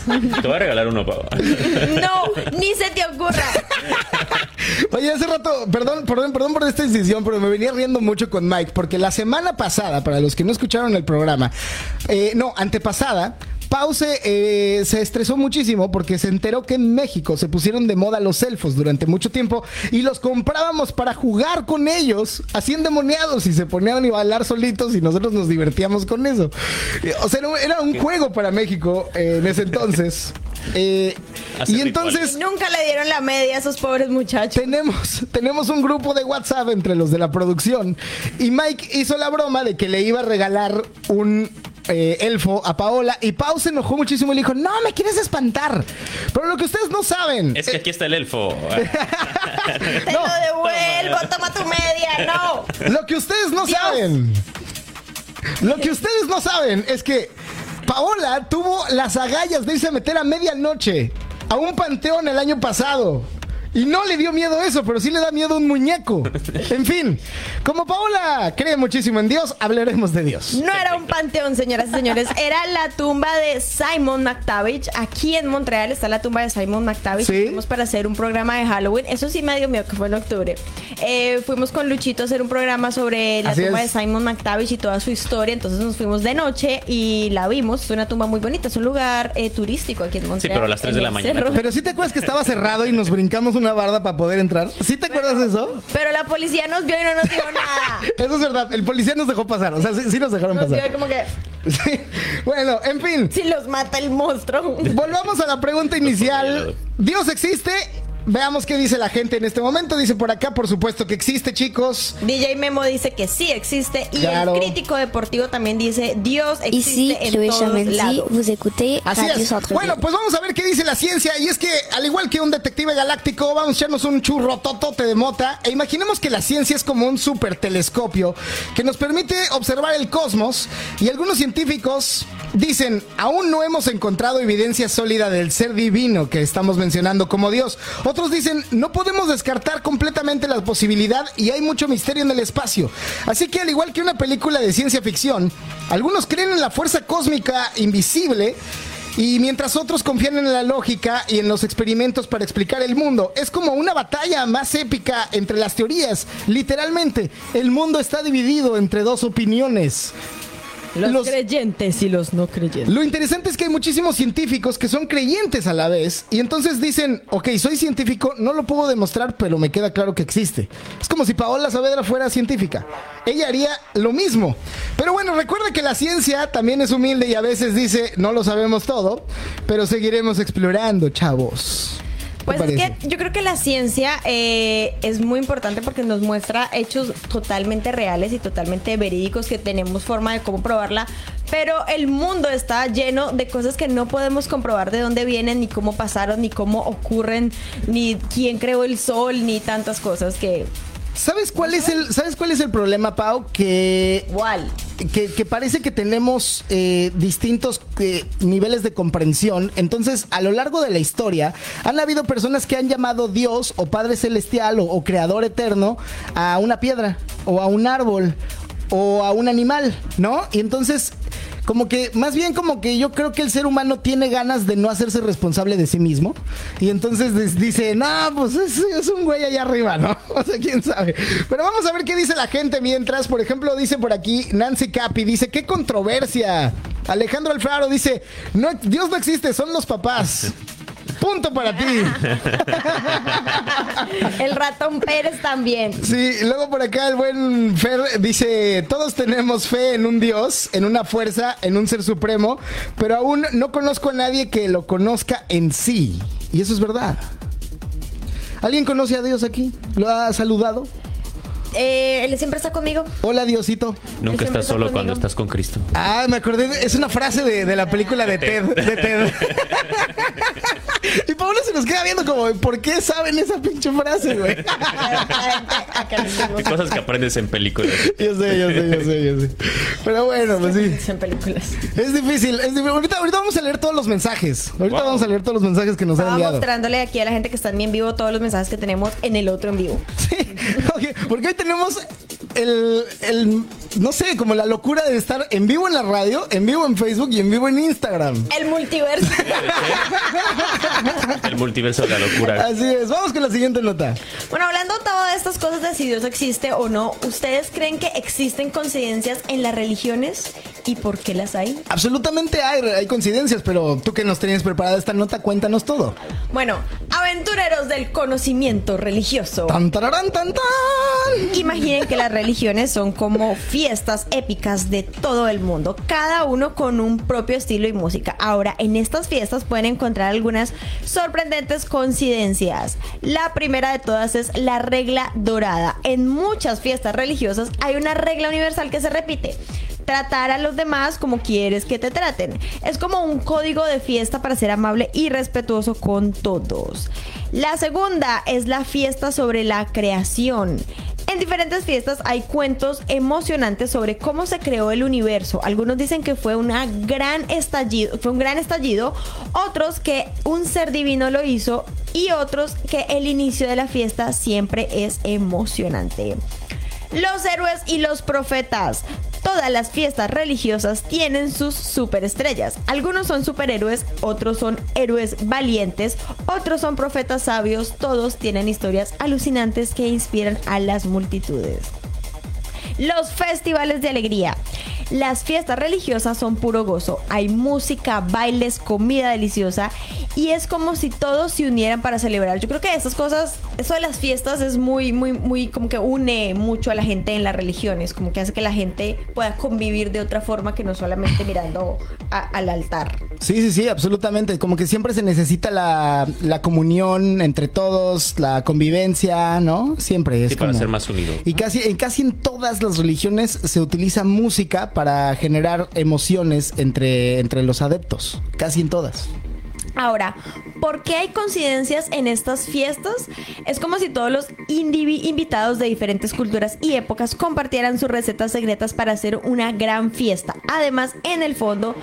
Te voy a regalar uno, Pau. No, ni se te ocurra. Oye, hace rato, perdón, perdón, perdón por esta incisión, pero me venía riendo mucho con Mike, porque la semana pasada, para los que no escucharon el programa, eh, no, antepasada, Pause eh, se estresó muchísimo porque se enteró que en México se pusieron de moda los elfos durante mucho tiempo y los comprábamos para jugar con ellos, así endemoniados y se ponían a bailar solitos y nosotros nos divertíamos con eso. O sea, era un- era un juego para México eh, en ese entonces. Eh, y entonces Nunca le dieron la media a esos pobres muchachos. tenemos, tenemos un grupo de WhatsApp entre los de la producción y Mike hizo la broma de que le iba a regalar un eh, elfo a Paola y Pau se enojó muchísimo y le dijo, no, me quieres espantar. Pero lo que ustedes no saben... Es que aquí está el elfo. Te lo devuelvo, toma tu media, no. Lo que ustedes no Dios. saben. Lo que ustedes no saben es que Paola tuvo las agallas de irse a meter a medianoche a un panteón el año pasado. Y no le dio miedo eso, pero sí le da miedo un muñeco. En fin, como Paola cree muchísimo en Dios, hablaremos de Dios. No era un panteón, señoras y señores, era la tumba de Simon McTavish. Aquí en Montreal está la tumba de Simon McTavish. Sí. Fuimos para hacer un programa de Halloween. Eso sí me dio miedo, que fue en octubre. Eh, fuimos con Luchito a hacer un programa sobre la Así tumba es. de Simon McTavish y toda su historia. Entonces nos fuimos de noche y la vimos. Es una tumba muy bonita, es un lugar eh, turístico aquí en Montreal. pero a las tres en de la mañana. cerro. Pero sí te acuerdas que estaba cerrado y nos brincamos una barda para poder entrar. ¿Sí te acuerdas de eso? Pero la policía nos vio y no nos dijo nada. Eso es verdad. El policía nos dejó pasar. O sea, sí, sí nos dejaron Nos vio pasar. y como que Sí. Bueno, en fin. si los mata el monstruo. Volvamos a la pregunta inicial. ¿Dios existe? Veamos qué dice la gente en este momento. Dice por acá, por supuesto que existe, chicos. DJ Memo dice que sí existe y Claro. el crítico deportivo también dice Dios existe Chloé en todos Chamenzi, lados. vous écoutez Así es. Bueno, pues vamos a ver qué dice la ciencia. Y es que, al igual que un detective galáctico, vamos a echarnos un churro totote de mota. E imaginemos que la ciencia es como un super telescopio que nos permite observar el cosmos. Y algunos científicos dicen, aún no hemos encontrado evidencia sólida del ser divino que estamos mencionando como Dios. Otros dicen, no podemos descartar completamente la posibilidad y hay mucho misterio en el espacio. Así que, al igual que una película de ciencia ficción, algunos creen en la fuerza cósmica invisible. Y mientras otros confían en la lógica y en los experimentos para explicar el mundo, es como una batalla más épica entre las teorías. Literalmente, el mundo está dividido entre dos opiniones. Los, los- creyentes y los no creyentes. Lo interesante es que hay muchísimos científicos que son creyentes a la vez y entonces dicen, ok, soy científico, no lo puedo demostrar, pero me queda claro que existe. Es como si Paola Saavedra fuera científica. Ella haría lo mismo. Pero bueno, recuerda que la ciencia también es humilde y a veces dice, no lo sabemos todo, pero seguiremos explorando, chavos. ¿Qué Pues es parece? que yo creo que la ciencia eh, es muy importante porque nos muestra hechos totalmente reales y totalmente verídicos que tenemos forma de cómo probarla, pero el mundo está lleno de cosas que no podemos comprobar de dónde vienen, ni cómo pasaron, ni cómo ocurren, ni quién creó el sol, ni tantas cosas que... ¿Sabes cuál es el, ¿sabes cuál es el problema, Pau? Que que, que parece que tenemos eh, distintos eh, niveles de comprensión. Entonces, a lo largo de la historia, han habido personas que han llamado Dios o Padre Celestial o, o Creador Eterno a una piedra o a un árbol o a un animal, ¿no? Y entonces... Como que, más bien como que yo creo que el ser humano tiene ganas de no hacerse responsable de sí mismo. Y entonces dice, no, pues es, es un güey allá arriba, ¿no? O sea, quién sabe. Pero vamos a ver qué dice la gente mientras. Por ejemplo, dice por aquí Nancy Capi, dice, qué controversia. Alejandro Alfaro dice, no, Dios no existe, son los papás. Punto para ti. El ratón Pérez también. Sí, luego por acá el buen Fer dice, todos tenemos fe en un Dios, en una fuerza, en un ser supremo, pero aún no conozco a nadie que lo conozca en sí. Y eso es verdad. ¿Alguien conoce a Dios aquí? ¿Lo ha saludado? Eh, él siempre está conmigo. Hola Diosito. Nunca siempre estás está solo conmigo. cuando estás con Cristo. Ah, me acordé, de- es una frase de, de la película de Ted. De Ted. y Paula se nos queda viendo como, ¿por qué saben esa pinche frase, güey? Acá Hay vemos. cosas que aprendes en películas. Yo sé, yo sé, yo sé, yo sé. Pero bueno, pues sí. En películas. Es difícil, es difícil. Ahorita, ahorita vamos a leer todos los mensajes. Ahorita Wow. vamos a leer todos los mensajes que nos han Estaba enviado. mostrándole aquí a la gente que está en mi en vivo todos los mensajes que tenemos en el otro en vivo. Sí, ok, porque hoy tenemos el, el, no sé, como la locura de estar en vivo en la radio, en vivo en Facebook y en vivo en Instagram. El multiverso. El multiverso de la locura. Así es, vamos con la siguiente nota. bueno, hablando todo de estas cosas de si Dios existe o no, ¿ustedes creen que existen coincidencias en las religiones? ¿Y por qué las hay? Absolutamente hay, hay coincidencias, pero tú que nos tenías preparada esta nota, cuéntanos todo. Bueno, aventureros del conocimiento religioso. Tan, tararán, tan, tan. Imaginen que las religiones son como fiestas épicas de todo el mundo, cada uno con un propio estilo y música. Ahora, en estas fiestas pueden encontrar algunas sorprendentes coincidencias. La primera de todas es la regla dorada. En muchas fiestas religiosas hay una regla universal que se repite. Tratar a los demás como quieres que te traten. Es como un código de fiesta para ser amable y respetuoso con todos. La segunda es la fiesta sobre la creación. En diferentes fiestas hay cuentos emocionantes sobre cómo se creó el universo. Algunos dicen que fue gran estallido, fue un gran estallido, otros que un ser divino lo hizo y otros que el inicio de la fiesta siempre es emocionante. Los héroes y los profetas. Todas las fiestas religiosas tienen sus superestrellas. Algunos son superhéroes, otros son héroes valientes, otros son profetas sabios. Todos tienen historias alucinantes que inspiran a las multitudes. Los festivales de alegría. Las fiestas religiosas son puro gozo. Hay música, bailes, comida deliciosa y es como si todos se unieran para celebrar. Yo creo que esas cosas, eso de las fiestas es muy, muy, muy como que une mucho a la gente en las religiones, como que hace que la gente pueda convivir de otra forma que no solamente mirando a- al altar. Sí, sí, sí, absolutamente. Como que siempre se necesita la, la comunión entre todos, la convivencia, ¿no? Siempre es Sí, para como- ser más unido. Y casi, en casi en todas las religiones se utiliza música para generar emociones entre, entre los adeptos. Casi en todas. Ahora, ¿por qué hay coincidencias en estas fiestas? Es como si todos los invitados de diferentes culturas y épocas compartieran sus recetas secretas para hacer una gran fiesta. Además, en el fondo,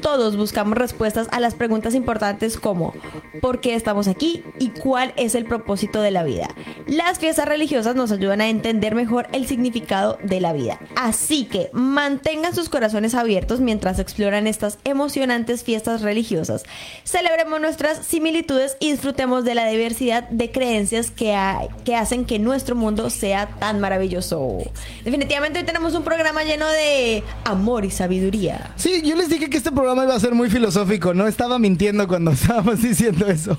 todos buscamos respuestas a las preguntas importantes como ¿por qué estamos aquí? y cuál es el propósito de la vida. Las fiestas religiosas nos ayudan a entender mejor el significado de la vida. Así que mantengan sus corazones abiertos mientras exploran estas emocionantes fiestas religiosas. Celebremos nuestras similitudes y disfrutemos de la diversidad de creencias que, hay, que hacen que nuestro mundo sea tan maravilloso. Definitivamente hoy tenemos un programa lleno de amor y sabiduría. Sí, yo les dije que este programa iba a ser muy filosófico, no estaba mintiendo cuando estábamos diciendo eso.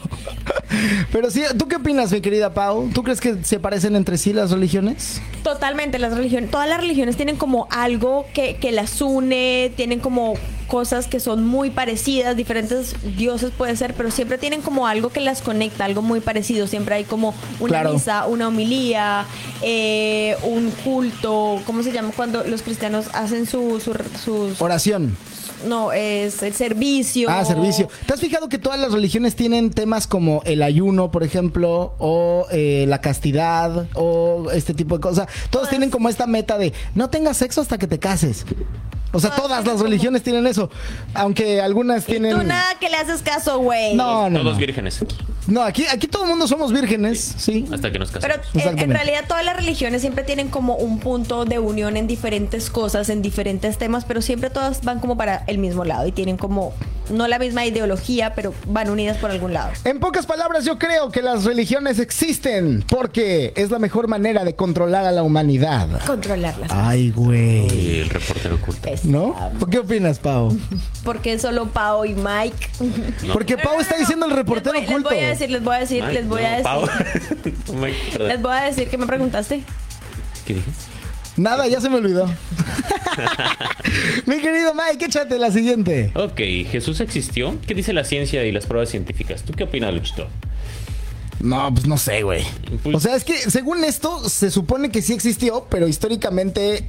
Pero sí, ¿tú qué opinas, mi querida Pau? ¿Tú crees que se parecen entre sí las religiones? Totalmente, las religiones, todas las religiones tienen como algo que, que las une, tienen como cosas que son muy parecidas, diferentes dioses puede ser, pero siempre tienen como algo que las conecta, algo muy parecido. Siempre hay como una Claro. misa, una homilía, eh, un culto, ¿cómo se llama cuando los cristianos hacen su, su- sus... Oración. No, es el servicio. Ah, servicio. ¿Te has fijado que todas las religiones tienen temas como el ayuno, por ejemplo, o eh, la castidad, o este tipo de cosas? Todos tienen como esta meta de no tengas sexo hasta que te cases. O sea, Todas las religiones tienen eso. Aunque algunas Y tienen. tú nada que le haces caso, güey. No, no. Todos no. vírgenes aquí, No, aquí, aquí todo el mundo somos vírgenes, sí. hasta que nos Pero casamos. en, en Exactamente. realidad todas las religiones siempre tienen como un punto de unión en diferentes cosas, en diferentes temas, pero siempre todas van como para el mismo lado y tienen como no la misma ideología, pero van unidas por algún lado. En pocas palabras, yo creo que las religiones existen porque es la mejor manera de controlar a la humanidad. Controlarlas. Ay, güey. Y el reportero oculto. Es- ¿No? ¿Qué opinas, Pau? Porque solo Pau y Mike. No. Porque Pau está diciendo el reportero les voy, oculto. Les voy a decir, les voy a decir, les voy no, a decir. Pau. Mike. Les voy a decir que me preguntaste. ¿Qué dije? Nada, ya se me olvidó. Mi querido Mike, échate la siguiente. Ok, ¿Jesús existió? ¿Qué dice la ciencia y las pruebas científicas? ¿Tú qué opinas, Luchito? No, pues no sé, güey. Pues- O sea, es que según esto, se supone que sí existió, pero históricamente.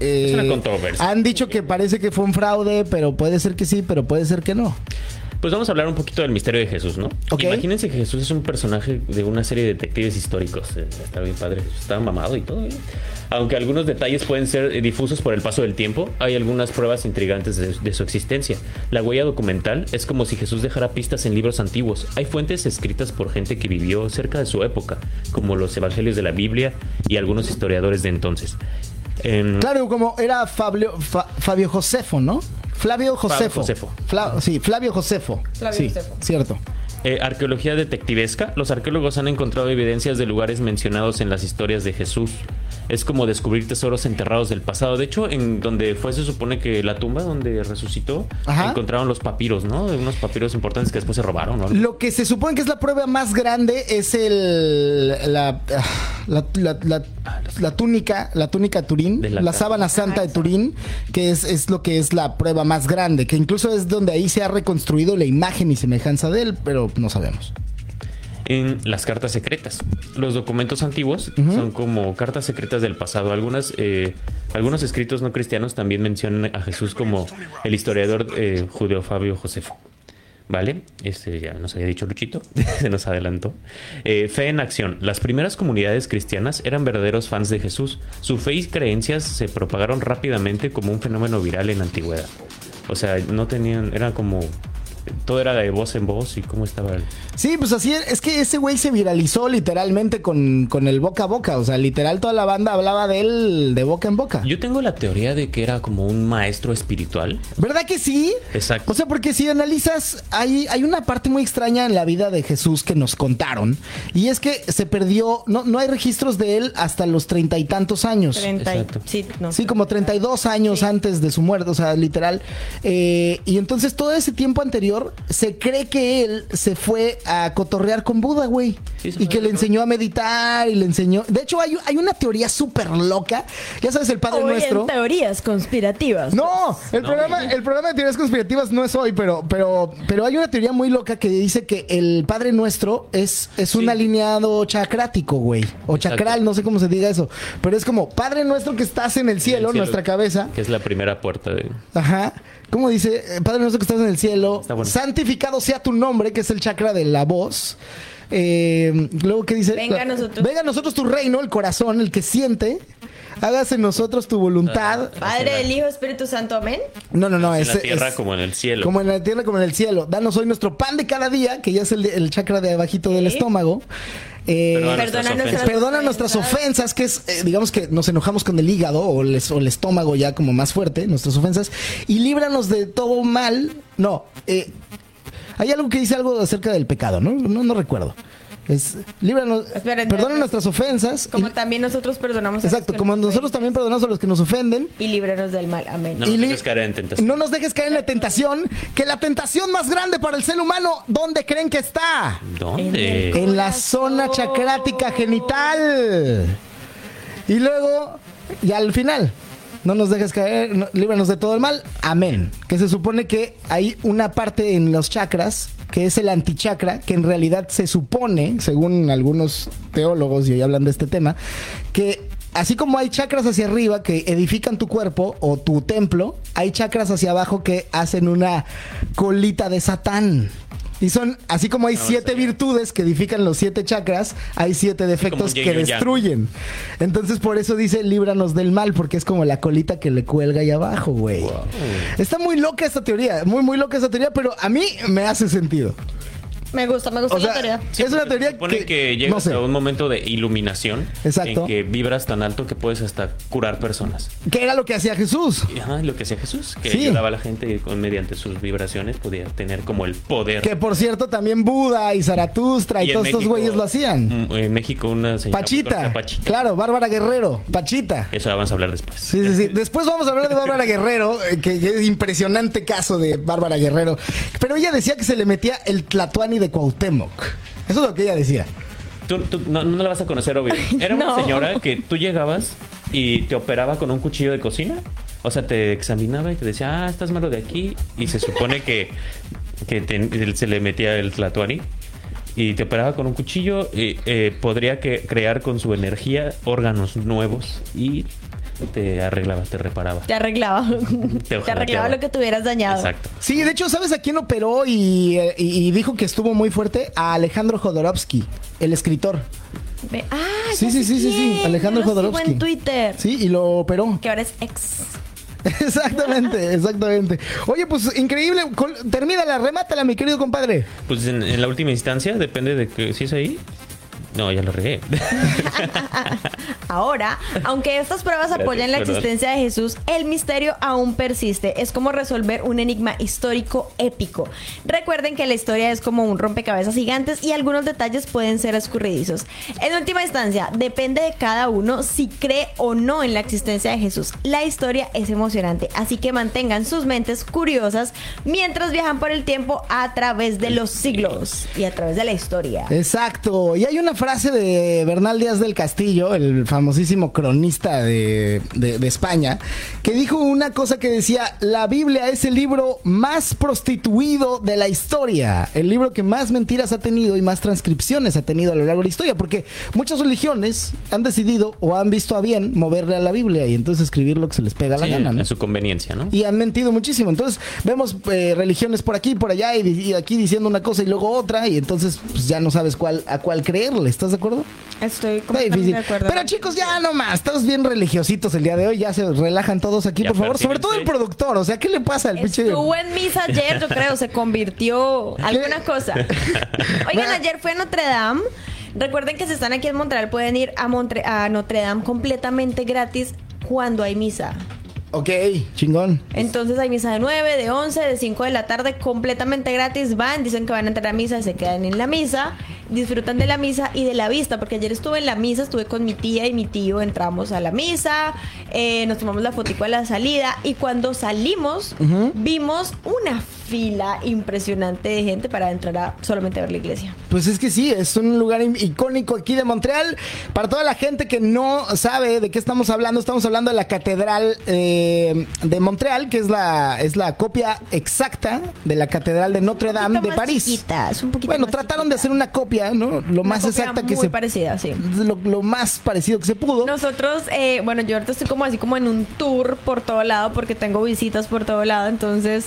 eh, Es una controversia. Han dicho que parece que fue un fraude, pero puede ser que sí, pero puede ser que no. Pues vamos a hablar un poquito del misterio de Jesús, ¿no? Ok. Imagínense que Jesús es un personaje de una serie de detectives históricos. Eh, Está bien padre, está mamado y todo. ¿eh? Aunque algunos detalles pueden ser eh, difusos por el paso del tiempo, hay algunas pruebas intrigantes de, de su existencia. La huella documental es como si Jesús dejara pistas en libros antiguos. Hay fuentes escritas por gente que vivió cerca de su época, como los evangelios de la Biblia y algunos historiadores de entonces. En- Claro, como era Fabio, Fa- Fabio Josefo, ¿no? Flavio Josefo. Josefo. Fla- sí, Flavio Josefo. Flavio sí, Josefo. Cierto. Eh, arqueología detectivesca. Los arqueólogos han encontrado evidencias de lugares mencionados en las historias de Jesús. Es como descubrir tesoros enterrados del pasado. De hecho, en donde fue, se supone que la tumba donde resucitó, Ajá. encontraron los papiros, ¿no? De unos papiros importantes que después se robaron. ¿no? Lo que se supone que es la prueba más grande es el la, la, la- la- la túnica, la túnica Turín, De la- sábana santa de Turín, que es, es lo que es la prueba más grande, que incluso es donde ahí se ha reconstruido la imagen y semejanza de él, pero no sabemos. En las cartas secretas. Los documentos antiguos son como cartas secretas del pasado. Algunas, eh, algunos escritos no cristianos también mencionan a Jesús como el historiador eh, judeo Fabio Josefo. ¿Vale? Este ya nos había dicho Luchito, se nos adelantó. Eh, fe en acción. Las primeras comunidades cristianas eran verdaderos fans de Jesús. Su fe y creencias se propagaron rápidamente como un fenómeno viral en la antigüedad. O sea, no tenían, era como todo era de voz en voz y cómo estaba el- Sí, pues así es, es que ese güey se viralizó literalmente con, con el boca a boca, o sea, literal toda la banda hablaba de él de boca en boca. Yo tengo la teoría de que era como un maestro espiritual. ¿Verdad que sí? Exacto. O sea, porque si analizas, hay, hay una parte muy extraña en la vida de Jesús que nos contaron. Y es que se perdió, no, no hay registros de él hasta los treinta y tantos años. Treinta y- sí, no. Sí, como 32 años Sí. antes de su muerte, o sea, literal. Eh, y entonces todo ese tiempo anterior se cree que él se fue a cotorrear con Buda, güey. Sí, y que le enseñó a meditar y le enseñó... De hecho, hay, hay una teoría súper loca. Ya sabes, el Padre Hoy Nuestro... en teorías conspirativas. No, el, No. programa, el programa de teorías conspirativas no es hoy, pero, pero, pero hay una teoría muy loca que dice que el Padre Nuestro es, es un Sí. alineado chacrático, güey. O Exacto. chacral, no sé cómo se diga eso. Pero es como, Padre Nuestro que estás en el cielo, el cielo. nuestra cabeza. Que es la primera puerta de. Ajá. ¿Cómo dice? Eh, Padre Nuestro que estás en el cielo. Bueno. Santificado sea tu nombre, que es el chakra de la voz. Eh, luego, ¿qué dice? Venga a nosotros. Venga a nosotros tu reino, el corazón, el que siente. Hágase en nosotros tu voluntad. Padre, del Hijo, Espíritu Santo, amén. No, no, no. en es, la tierra es- como en el cielo. Como en la tierra, como en el cielo. Danos hoy nuestro pan de cada día, que ya es el, el chakra de abajito del estómago. Eh, Perdona Perdona nuestras ofensas. perdona nuestras ofensas, que es, eh, digamos que nos enojamos con el hígado o el, o el estómago ya como más fuerte, nuestras ofensas. Y líbranos de todo mal. No, eh, Hay algo que dice algo acerca del pecado, ¿no? No, no recuerdo. Es, líbranos, Esperen, perdona nuestras ofensas. Como y- también nosotros perdonamos a los exacto, como nos nosotros también perdonamos a los que nos ofenden. Y líbranos del mal. Amén. No Y nos dejes caer en tentación. No nos dejes caer en la tentación, que la tentación más grande para el ser humano, ¿dónde creen que está? ¿Dónde? En la zona chacrática genital. Y luego, y al final, no nos dejes caer, no- líbranos de todo el mal. Amén. Que se supone que hay una parte en los chakras, que es el antichakra, que en realidad se supone, según algunos teólogos, y hoy hablan de este tema, que así como hay chakras hacia arriba que edifican tu cuerpo o tu templo, hay chakras hacia abajo que hacen una colita de Satán. Y son, así como hay siete virtudes que edifican los siete chakras, hay siete defectos que destruyen. Entonces, por eso dice, líbranos del mal, porque es como la colita que le cuelga ahí abajo, güey. Está muy loca esta teoría, muy, muy loca esta teoría, pero a mí me hace sentido. Me gusta, me gusta O la sea, teoría. es una teoría Se supone que, que, llegas no sé, a un momento de iluminación Exacto. en que vibras tan alto que puedes hasta curar personas. que era lo que hacía Jesús. Ajá, lo que hacía Jesús, que Sí. ayudaba a la gente y con, mediante sus vibraciones podía tener como el poder. Que por cierto, también Buda y Zaratustra y, todos estos México, güeyes lo hacían. mm, En México una señora Pachita. Pachita. Claro, Bárbara Guerrero. Pachita. Eso vamos a hablar después. Sí, sí, sí. Después vamos a hablar de Bárbara Guerrero, eh, que que es impresionante caso de Bárbara Guerrero. Pero ella decía que se le metía el de Cuauhtémoc. Eso es lo que ella decía. Tú, tú no, no la vas a conocer, obvio. Era una no. señora que tú llegabas y te operaba con un cuchillo de cocina. O sea, te examinaba y te decía, ah, estás malo de aquí. Y se supone que, que te- se le metía el tlatuani. Y te operaba con un cuchillo. Y, eh, podría que crear con su energía órganos nuevos. Y te arreglaba, te reparaba. Te arreglaba. Te, arreglaba lo que tuvieras dañado. Exacto. Sí, de hecho, ¿sabes a quién operó y, eh, dijo que estuvo muy fuerte? A Alejandro Jodorowsky, el escritor. Ve- Ah, Sí, sí, sí, sí, sí. Alejandro Yo lo sigo Jodorowsky. en Twitter. Sí, y lo operó. Que ahora es ex. exactamente, exactamente. Oye, pues increíble. Termínala, remátala, mi querido compadre. Pues en, en la última instancia, depende de que si es ahí. No, ya lo regué. Ahora, aunque estas pruebas Gracias, apoyan la existencia de Jesús, el misterio aún persiste. Es como resolver un enigma histórico épico. Recuerden que la historia es como un rompecabezas gigantes y algunos detalles pueden ser escurridizos. En última instancia, depende de cada uno si cree o no en la existencia de Jesús. La historia es emocionante, así que mantengan sus mentes curiosas mientras viajan por el tiempo a través de los siglos y a través de la historia. Exacto. Y hay una frase de Bernal Díaz del Castillo, el famosísimo cronista de, de- de España, que dijo una cosa que decía, la Biblia es el libro más prostituido de la historia, el libro que más mentiras ha tenido y más transcripciones ha tenido a lo largo de la historia, porque muchas religiones han decidido o han visto a bien moverle a la Biblia y entonces escribir lo que se les pega la Sí, gana. ¿no? a su conveniencia, ¿no? Y han mentido muchísimo. Entonces vemos eh, religiones por aquí, por allá y, y aquí diciendo una cosa y luego otra y entonces pues, ya no sabes cuál a cuál creerle. ¿Estás de acuerdo? Estoy completamente difícil. de acuerdo. Pero chicos, ya nomás, estamos bien religiositos el día de hoy. Ya se relajan todos aquí, Ya por favor. Sobre todo el productor. O sea, ¿qué le pasa al pinche? Estuvo en misa ayer, yo creo, se convirtió alguna cosa. Oigan, ayer fue a Notre Dame. Recuerden que si están aquí en Montreal pueden ir a, Montre- a Notre Dame completamente gratis cuando hay misa. Ok, chingón. Entonces hay misa de 9, de 11, de 5 de la tarde completamente gratis. Van, dicen que van a entrar a misa, se quedan en la misa, disfrutan de la misa y de la vista. Porque ayer estuve en la misa, estuve con mi tía y mi tío, entramos a la misa, eh, nos tomamos la fotico a la salida y cuando salimos vimos una fila impresionante de gente para entrar a solamente a ver la iglesia. Pues es que sí, es un lugar icónico aquí de Montreal. Para toda la gente que no sabe de qué estamos hablando, estamos hablando de la Catedral eh, de Montreal, que es la, es la copia exacta de la Catedral de Notre Dame de París. chiquita, es un poquito bueno, trataron de hacer una copia, ¿no? Lo Una más copia exacta que muy se parecida, sí. lo, lo más parecido que se pudo. Nosotros, eh, bueno, yo ahorita estoy como así como en un tour por todo lado porque tengo visitas por todo lado. Entonces,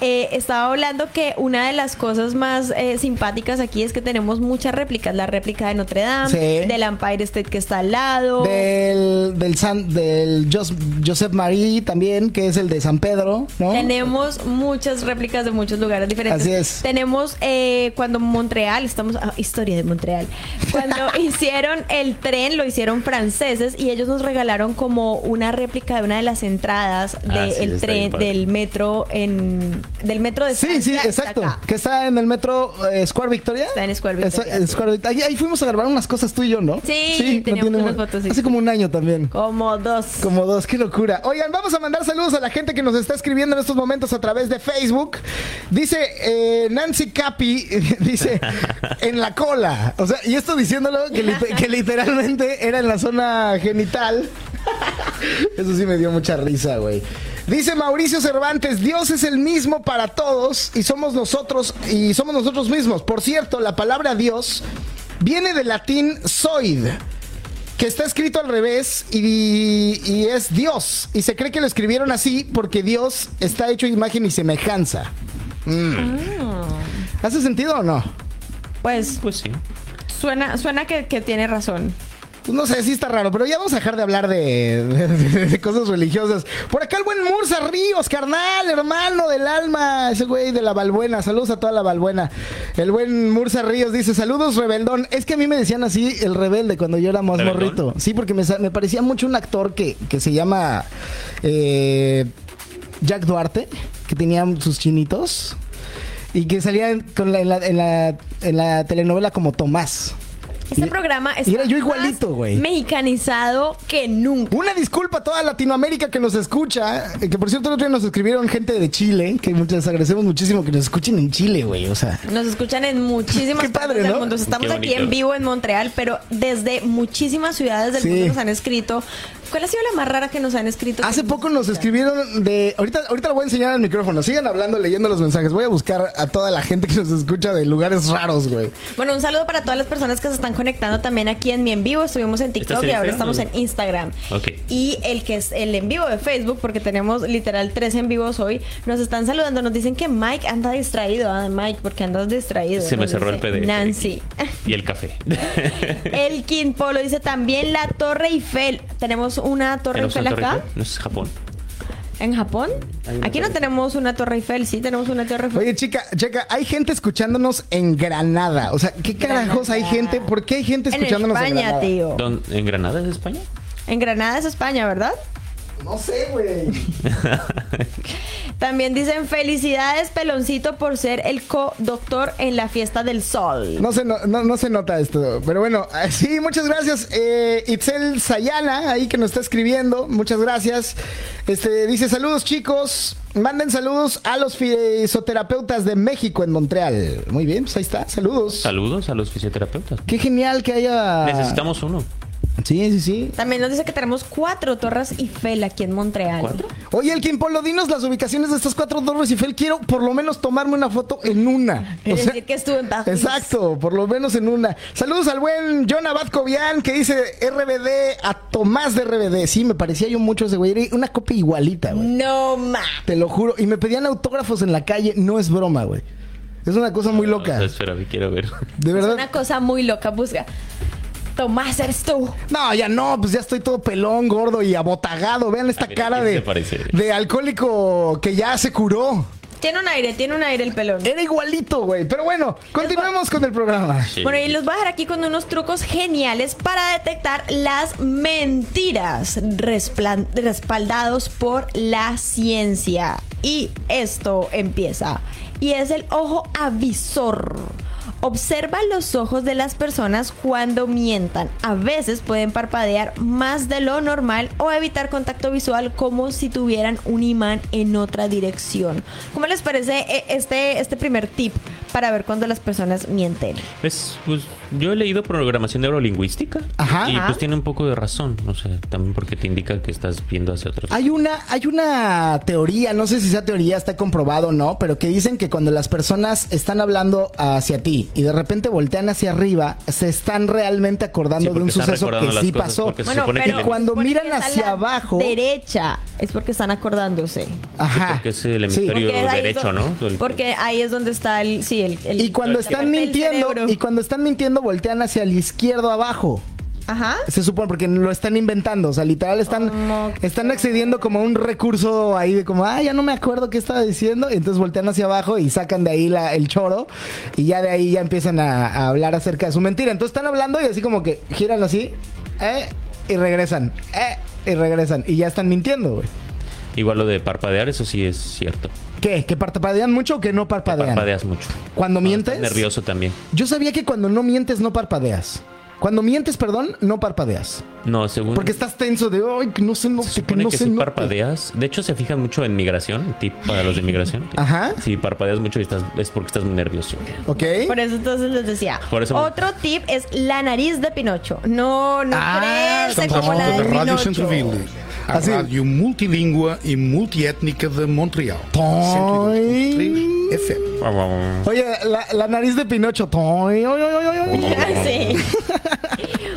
eh, estaba hablando que una de las cosas más eh, simpáticas aquí es que tenemos muchas réplicas. La réplica de Notre Dame, Sí. del Empire State que está al lado. Del, del, San, del Jos- Joseph Marie también, que es el de San Pedro, ¿no? Tenemos muchas réplicas de muchos lugares diferentes. Así es. Tenemos eh, cuando Montreal, estamos ah, historia de Montreal. Cuando hicieron el tren, lo hicieron franceses y ellos nos regalaron como una réplica de una de las entradas Ah, del sí, tren del metro en del metro de Sí, sí, exacto. acá. Que está en el metro eh, Square Victoria. Está en Square Victoria, Está sí. Square Victoria. Ahí, ahí fuimos a grabar unas cosas tú y yo, ¿no? Sí, no teníamos tiene- unas fotos, sí. Hace como un año también. Como dos. Como dos, qué locura. Oigan, vamos a mandar saludos a la gente que nos está escribiendo en estos momentos a través de Facebook. Dice eh, Nancy Capi, dice, en la cola. O sea, y esto diciéndolo que, lit- que literalmente era en la zona genital. Eso sí me dio mucha risa, güey. Dice Mauricio Cervantes, Dios es el mismo para todos y somos nosotros y somos nosotros mismos. Por cierto, la palabra Dios viene del latín soid, que está escrito al revés y, y es Dios. Y se cree que lo escribieron así porque Dios está hecho imagen y semejanza. Mm. ¿Hace sentido o no? Pues Pues sí. suena suena que, que tiene razón. Pues no sé, sí está raro, pero ya vamos a dejar de hablar de, de- de cosas religiosas. Por acá el buen Mursa Ríos, carnal, hermano del alma, ese güey de la Balbuena. Saludos a toda la Balbuena. El buen Mursa Ríos dice, saludos, rebeldón. Es que a mí me decían así el rebelde cuando yo era más ¿Rebeldón? morrito. Sí, porque me, me parecía mucho un actor que, que se llama eh, Jack Duarte, que tenía sus chinitos. Y que salía en, con la- en, la, en la- en la telenovela como Tomás. Este Y- programa y era está yo igualito, más güey. mexicanizado que nunca. Una disculpa a toda Latinoamérica que nos escucha. eh, Que por cierto, el otro día nos escribieron gente de Chile. Que muchas agradecemos muchísimo que nos escuchen en Chile, güey. O sea, Nos escuchan en muchísimas Qué padre, partes del ¿no? mundo. Estamos aquí en vivo en Montreal, pero desde muchísimas ciudades del Sí. mundo nos han escrito. ¿Cuál ha sido la más rara que nos han escrito? hace poco nos escribieron de. Ahorita, ahorita lo voy a enseñar al micrófono. Sigan hablando, leyendo los mensajes. Voy a buscar a toda la gente que nos escucha de lugares raros, güey. Bueno, un saludo para todas las personas que se están conectando también aquí en mi en vivo. Estuvimos en TikTok ¿Estás en y ahora estamos en Instagram. Ok. Y el que es el en vivo de Facebook, porque tenemos literal tres en vivos hoy, nos están saludando. Nos dicen que Mike anda distraído. Ah, Mike, porque andas distraído. Se me cerró el PDF. Nancy. Y el café. El King Polo dice también la Torre Eiffel. Tenemos una Torre ¿Tenemos Eiffel una torre acá Eiffel? ¿No es Japón? en Japón. Aquí no tenemos una Torre Eiffel, sí tenemos una Torre Eiffel. Oye, chica, checa, hay gente escuchándonos en Granada. O sea, ¿qué carajos hay gente? ¿Por qué hay gente en escuchándonos en, España, Granada? tío. ¿Dónde- ¿En Granada es España? En Granada es España, ¿verdad? No sé, güey. También dicen felicidades Peloncito por ser el co-doctor en la fiesta del sol. No se, no, no- no se nota esto, pero bueno, eh, sí, muchas gracias. Eh, Itzel Sayana, ahí que nos está escribiendo, muchas gracias. Este dice saludos chicos, manden saludos a los fisioterapeutas de México en Montreal. Muy bien, pues ahí está, saludos. Saludos a los fisioterapeutas. Qué genial que haya. Necesitamos uno. Sí, sí, sí. También nos dice que tenemos cuatro torres Eiffel aquí en Montreal. ¿Cuatro? Oye, el Polo, dinos las ubicaciones de estas cuatro torres Eiffel. Quiero por lo menos tomarme una foto en una. O Es sea, decir, que estuvo en París. Exacto, por lo menos en una. Saludos al buen John Abad Cobian que dice RBD a Tomás de RBD. Sí, me parecía yo mucho ese güey. Era una copia igualita, güey. No ma. Te lo juro. Y me pedían autógrafos en la calle. No es broma, güey. Es una cosa muy loca. O sea, espérame, quiero ver. De Es verdad. una cosa muy loca. Busca. Tomás, eres tú. No, ya no, pues ya estoy todo pelón, gordo y abotagado. Vean esta cara ¿quién de, de alcohólico que ya se curó. Tiene un aire, tiene un aire el pelón. Era igualito, güey. Pero bueno, continuemos con el programa. Sí. Bueno, y los voy a dejar aquí con unos trucos geniales para detectar las mentiras respaldados por la ciencia. Y esto empieza. Y es el ojo avisor. Observa los ojos de las personas cuando mientan. A veces pueden parpadear más de lo normal o evitar contacto visual como si tuvieran un imán en otra dirección. ¿Cómo les parece eh, este, este primer tip para ver cuando las personas mienten? Es, pues, yo he leído programación neurolingüística. Ajá. Y Ajá. pues tiene un poco de razón. O sea, también porque te indica que estás viendo hacia otros. Hay una, hay una teoría, no sé si esa teoría está comprobado o no, pero que dicen que cuando las personas están hablando hacia ti y de repente voltean hacia arriba, se están realmente acordando Sí, de un suceso que sí pasó. porque se supone que pero cuando miran hacia abajo, Derecha es porque están acordándose. ajá, porque es el sí. hemisferio derecho, ¿no? Porque ahí es donde está el, sí, Sí, el, el- Y cuando el- están mintiendo, y cuando están mintiendo, voltean hacia el izquierdo abajo. Ajá. Se supone, porque lo están inventando. O sea, literal están, ¿Cómo están accediendo como a un recurso ahí de como, ah, ya no me acuerdo qué estaba diciendo. Y entonces voltean hacia abajo y sacan de ahí la- el choro. Y ya de ahí ya empiezan a, a hablar acerca de su mentira. Entonces están hablando y así como que giran así, eh, y regresan, eh, y regresan. Y ya están mintiendo, güey. Igual lo de parpadear, eso sí es cierto. ¿Qué? ¿Que parpadean mucho o que no parpadean? Parpadeas mucho. Cuando mientes. Estás nervioso también. Yo sabía que cuando no mientes no parpadeas. Cuando mientes, perdón, no parpadeas. No, según. Porque estás tenso de, ay, que no note, se que no que se si note". parpadeas. De hecho, se fijan mucho en migración. Tip para los de migración. Ajá. Si parpadeas mucho y estás, es porque estás muy nervioso. ¿Ok? Por eso entonces les decía. Por eso- Otro tip es la nariz de Pinocho. No, no Ah, como la volta de da Rádio Pinocho. A Assim. rádio multilíngua e multiétnica de Montreal. Toy. 102.3 FM. Oye, la, la nariz de Pinocho. Toy, oy, oy, oy, oy. Sí.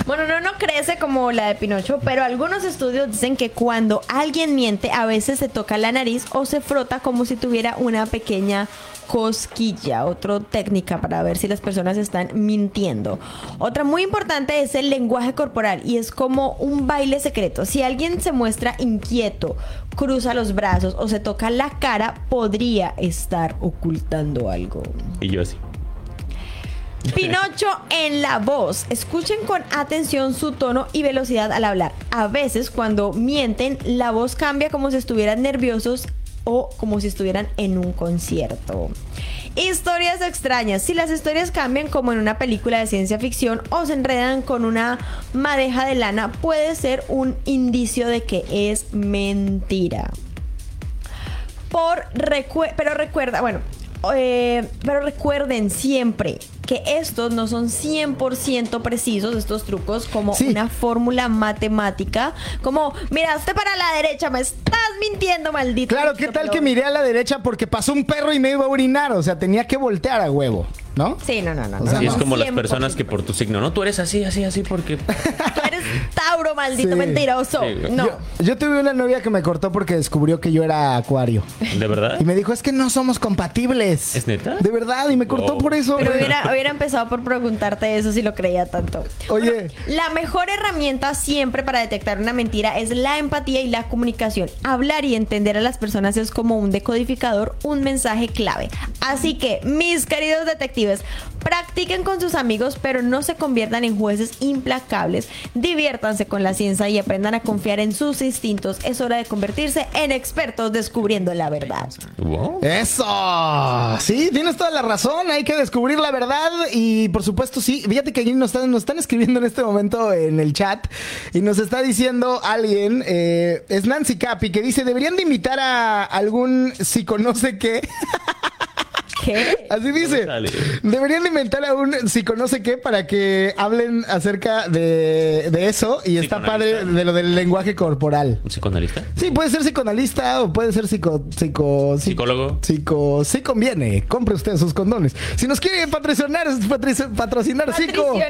Bueno, no, no crece como la de Pinocho, pero algunos estudios dicen que cuando alguien miente, a veces se toca la nariz o se frota como si tuviera una pequeña cosquilla. Otra técnica para ver si las personas están mintiendo. Otra muy importante es el lenguaje corporal y es como un baile secreto. Si alguien se muestra inquieto, cruza los brazos o se toca la cara, podría estar ocultando algo. Y yo así. Pinocho en la voz. Escuchen con atención su tono y velocidad al hablar. A veces cuando mienten, la voz cambia como si estuvieran nerviosos o como si estuvieran en un concierto. Historias extrañas. Si las historias cambian como en una película de ciencia ficción o se enredan con una madeja de lana, puede ser un indicio de que es mentira por recue- pero recuerda, bueno, eh, pero recuerden siempre que estos no son 100% precisos, estos trucos, como Sí. una fórmula matemática, como, miraste para la derecha, me estás mintiendo, maldito. Claro, ¿qué tal que miré a la derecha porque pasó un perro y me iba a orinar? O sea, tenía que voltear a huevo, ¿no? Sí, no, no, no. O sea, no, Sí, es no, como las 100%. personas que por tu signo, no, tú eres así, así, así, porque. Tú eres Tauro, maldito Sí. mentiroso. Sí, no. Yo, yo tuve una novia que me cortó porque descubrió que yo era acuario. ¿De verdad? Y me dijo, es que no somos compatibles. ¿Es neta? De verdad, y me cortó Wow. por eso. Pero hubiera empezado por preguntarte eso si lo creía tanto. Oye, La mejor herramienta siempre para detectar una mentira es la empatía y la comunicación. Hablar y entender a las personas es como un decodificador, un mensaje clave. Así que, mis queridos detectives, practiquen con sus amigos, pero no se conviertan en jueces implacables. Diviértanse con la ciencia y aprendan a confiar en sus instintos. Es hora de convertirse en expertos descubriendo la verdad. Wow. Eso. Sí, tienes toda la razón. Hay que descubrir la verdad. Y por supuesto, sí. Fíjate que aquí nos están, nos están escribiendo en este momento en el chat. Y nos está diciendo alguien, eh, es Nancy Capi, que dice: deberían de invitar a algún psiconoce qué. ¿Qué? Así dice. Deberían de inventar a un psiconoce qué para que hablen acerca de, de eso. Y está padre de lo del lenguaje corporal. ¿Un psicoanalista? Sí, puede ser psicoanalista o puede ser psico, psico, Psicólogo. Psico, sí conviene. Compre usted sus condones. Si nos quiere patrocinar, patrocinar psico.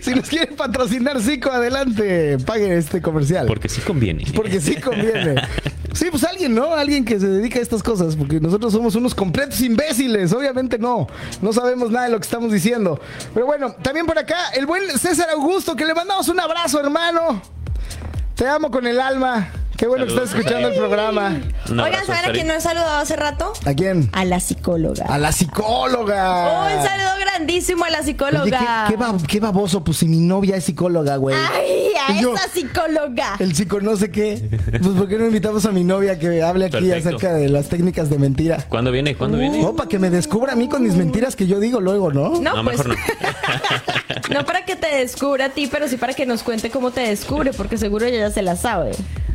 Si nos quiere patrocinar psico, adelante. Pague este comercial. Porque sí conviene. Porque sí conviene. Sí, pues alguien, ¿no? Alguien que se dedica a estas cosas, porque nosotros somos unos completos imbéciles, obviamente no. No sabemos nada de lo que estamos diciendo. Pero bueno, también por acá, el buen César Augusto, que le mandamos un abrazo, hermano. Te amo con el alma. Qué bueno que estás escuchando el programa. Un Oigan, ¿saben a Sari. quién no he saludado hace rato? ¿A quién? A la psicóloga. A la psicóloga. Un saludo grandísimo a la Oye, psicóloga. qué, qué ba- qué baboso, pues si mi novia es psicóloga, güey. Ay, a Y yo, esa psicóloga. El chico no sé qué. Pues ¿por qué no invitamos a mi novia que hable aquí Perfecto. acerca de las técnicas de mentira? ¿Cuándo viene? ¿Cuándo viene? O para que me descubra a mí con mis mentiras que yo digo luego, ¿no? No, No, pues. mejor no. No para que te descubra a ti, pero sí para que nos cuente cómo te descubre, porque seguro ella ya se la sabe.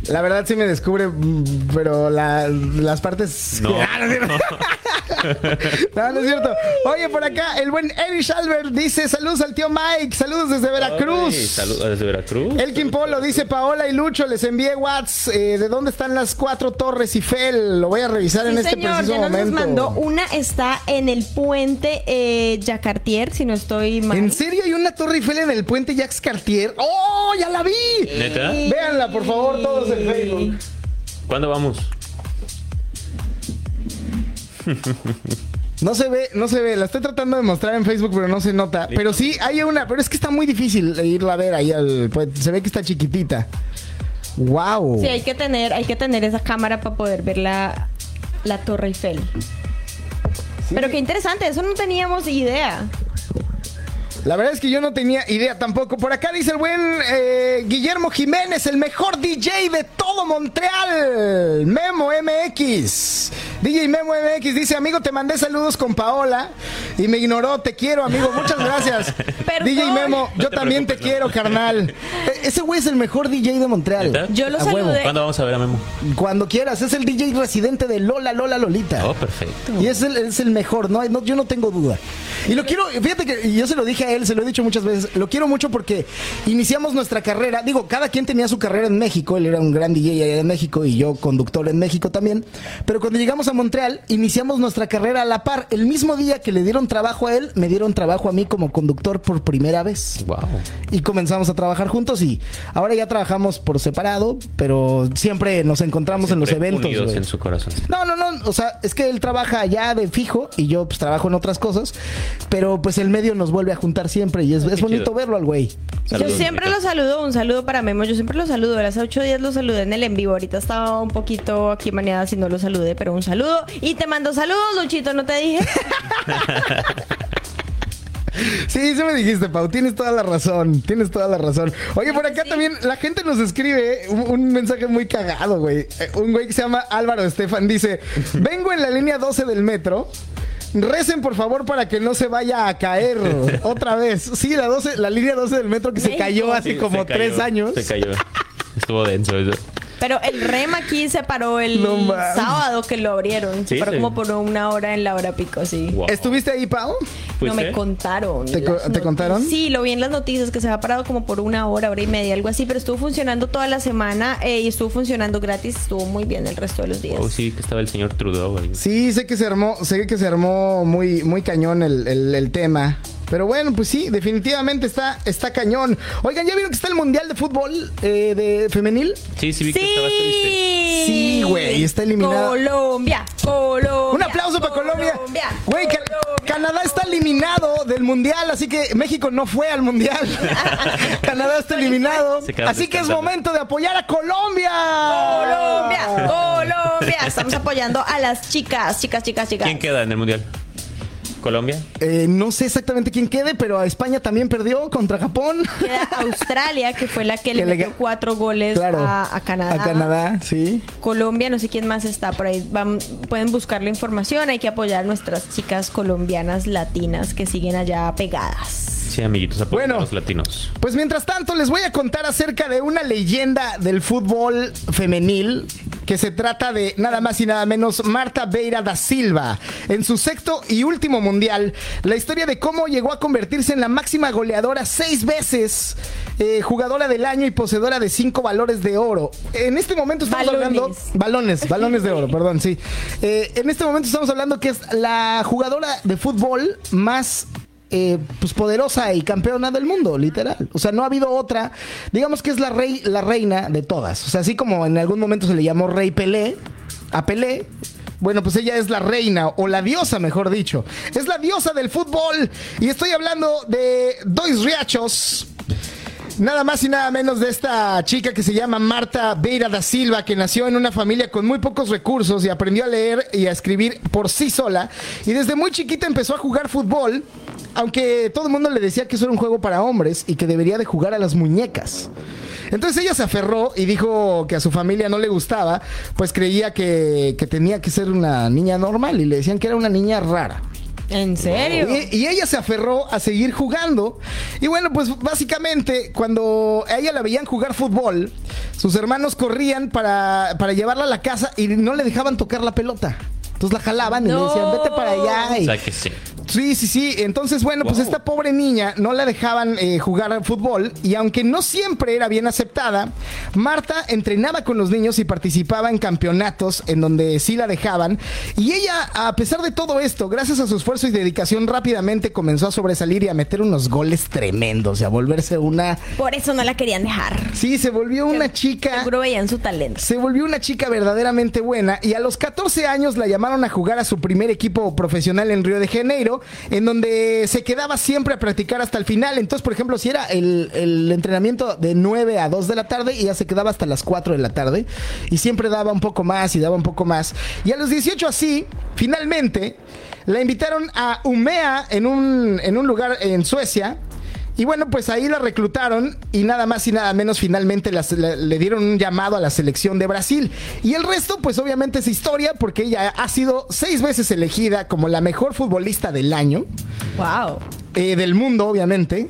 La verdad sí me descubre, mm, pero la- las partes... No. Ah, no. no, no es cierto. Oye, por acá, el buen Eddie Albert dice, saludos al tío Mike, saludos desde Veracruz. Saludos desde Veracruz. Elkin Polo dice Paola y Lucho, les envié Whats. eh, ¿De dónde están las cuatro torres Eiffel? Lo voy a revisar en este señor, preciso ya nos momento. mandó. Una está en el puente eh, Jacartier, si no estoy mal. ¿En serio hay una torre Eiffel en el puente Jacques Cartier? ¡Oh, ya la vi! ¿Neta? Véanla, por favor, todos en Facebook. ¿Cuándo vamos? No se ve, no se ve. La estoy tratando de mostrar en Facebook, pero no se nota. Pero sí, hay una. Pero es que está muy difícil irla a ver ahí. Al, pues, se ve que está chiquitita. ¡Wow! Sí, hay que tener, hay que tener esa cámara para poder ver la, la Torre Eiffel. Pero qué interesante, eso no teníamos idea. La verdad es que yo no tenía idea tampoco. Por acá dice el buen eh, Guillermo Jiménez, el mejor DJ de todo Montreal. Memo MX. DJ Memo MX dice, amigo, te mandé saludos con Paola y me ignoró. Te quiero, amigo. Muchas gracias. Perdón. DJ Memo, No yo te también te quiero, carnal. E- Ese güey es el mejor DJ de Montreal. Yo lo A huevo. ¿Cuándo vamos a ver a Memo? Cuando quieras, es el DJ residente de Lola Lola Lolita. Oh, perfecto. Y es el, es el mejor, no, hay- no, yo no tengo duda. Y lo quiero, fíjate que yo se lo dije a él, se lo he dicho muchas veces, lo quiero mucho porque iniciamos nuestra carrera, digo, cada quien tenía su carrera en México, él era un gran DJ allá en México y yo conductor en México también, pero cuando llegamos a Montreal, iniciamos nuestra carrera a la par. El mismo día que le dieron trabajo a él, me dieron trabajo a mí como conductor por primera vez. Wow. Y comenzamos a trabajar juntos y ahora ya trabajamos por separado, pero siempre nos encontramos en los eventos. Unidos en su corazón. No, no, no, o sea, es que él trabaja allá de fijo y yo pues trabajo en otras cosas, pero pues el medio nos vuelve a juntar siempre y es, es bonito chido. verlo al güey. Saludos, yo siempre lo saludo, un saludo para Memo, yo siempre lo saludo, hace ocho días lo saludé en el en vivo, ahorita estaba un poquito aquí maneada si no lo saludé, pero un saludo y te mando saludos, Luchito, ¿no te dije? Sí, sí me dijiste, Pau, tienes toda la razón, tienes toda la razón. Oye, por acá también la gente nos escribe un, un mensaje muy cagado, güey. Eh, Un güey que se llama Álvaro Estefan dice, vengo en la línea 12 del metro. Recen por favor para que no se vaya a caer otra vez. Sí, la 12, la línea 12 del metro que se cayó hace Sí, como tres años. Se cayó. Estuvo denso eso. Pero el REM aquí se paró el No sábado que lo abrieron, se Sí, paró sí. como por una hora en la hora pico, sí. Wow. ¿Estuviste ahí, Pau? No me contaron. ¿Te co- contaron? Sí, lo vi en las noticias que se había parado como por una hora, hora y media, algo así, pero estuvo funcionando toda la semana eh, y estuvo funcionando gratis, estuvo muy bien el resto de los días. Oh, sí, que estaba el señor Trudeau ahí. Sí, sé que se armó, sé que se armó muy, muy cañón el, el- el tema. Pero bueno, pues sí, definitivamente está, está cañón. Oigan, ¿ya vieron que está el Mundial de Fútbol eh, de femenil? Sí, sí, vi que estabas triste. Sí, güey, está eliminado. Colombia, Colombia. Un aplauso para Colombia. Güey, Ca- Canadá está eliminado del Mundial, así que México no fue al Mundial. Canadá está eliminado. Así que es momento de apoyar a Colombia. Colombia, Colombia. Estamos apoyando a las chicas, chicas, chicas, chicas. ¿Quién queda en el mundial? ¿Colombia? Eh, no sé exactamente quién quede, pero a España también perdió contra Japón. Queda Australia, que fue la que le Que le metió cuatro goles Claro. a, a Canadá. A Canadá, sí. Colombia, no sé quién más está por ahí. Van- pueden buscar la información. Hay que apoyar a nuestras chicas colombianas latinas que siguen allá pegadas. Sí, amiguitos, Bueno. los latinos. Pues mientras tanto les voy a contar acerca de una leyenda del fútbol femenil que se trata de nada más y nada menos Marta Beira da Silva. En su sexto y último mundial, la historia de cómo llegó a convertirse en la máxima goleadora seis veces, eh, jugadora del año y poseedora de cinco valores de oro. En este momento estamos Balones. hablando... Balones, balones de oro, perdón, sí. Eh, en este momento estamos hablando que es la jugadora de fútbol más eh, pues poderosa y campeona del mundo, literal. O sea, no ha habido otra. Digamos que es la rey, la reina de todas. O sea, así como en algún momento se le llamó Rey Pelé, a Pelé. Bueno, pues ella es la reina, o la diosa, mejor dicho. Es la diosa del fútbol. Y estoy hablando de Dois Riachos. Nada más y nada menos de esta chica que se llama Marta Beira da Silva, que nació en una familia con muy pocos recursos y aprendió a leer y a escribir por sí sola. Y desde muy chiquita empezó a jugar fútbol, aunque todo el mundo le decía que eso era un juego para hombres y que debería de jugar a las muñecas. Entonces ella se aferró y dijo que a su familia no le gustaba, pues creía que, que tenía que ser una niña normal y le decían que era una niña rara. ¿En serio? Y, y ella se aferró a seguir jugando. Y bueno, pues básicamente cuando a ella la veían jugar fútbol, sus hermanos corrían para, para llevarla a la casa y no le dejaban tocar la pelota. Entonces la jalaban y le decían, vete para allá. Y O sea que sí. Sí, sí, sí. Entonces, bueno, pues esta pobre niña no la dejaban eh, jugar al fútbol y aunque no siempre era bien aceptada, Marta entrenaba con los niños y participaba en campeonatos en donde sí la dejaban. Y ella, a pesar de todo esto, gracias a su esfuerzo y dedicación, rápidamente comenzó a sobresalir y a meter unos goles tremendos y a volverse una... Por eso no la querían dejar. Sí, se volvió una chica... Seguro veían su talento. Se volvió una chica verdaderamente buena y a los 14 años la a jugar a su primer equipo profesional en Río de Janeiro, en donde se quedaba siempre a practicar hasta el final. Entonces, por ejemplo, si era el, el entrenamiento de 9 a 2 de la tarde, ella se quedaba hasta las 4 de la tarde y siempre daba un poco más y daba un poco más. Y a los 18 así, finalmente, la invitaron a Umea en un, en un lugar en Suecia. Y bueno, pues ahí la reclutaron y nada más y nada menos finalmente las- le dieron un llamado a la selección de Brasil. Y el resto, pues obviamente es historia porque ella ha sido seis veces elegida como la mejor futbolista del año, Wow. eh, del mundo obviamente.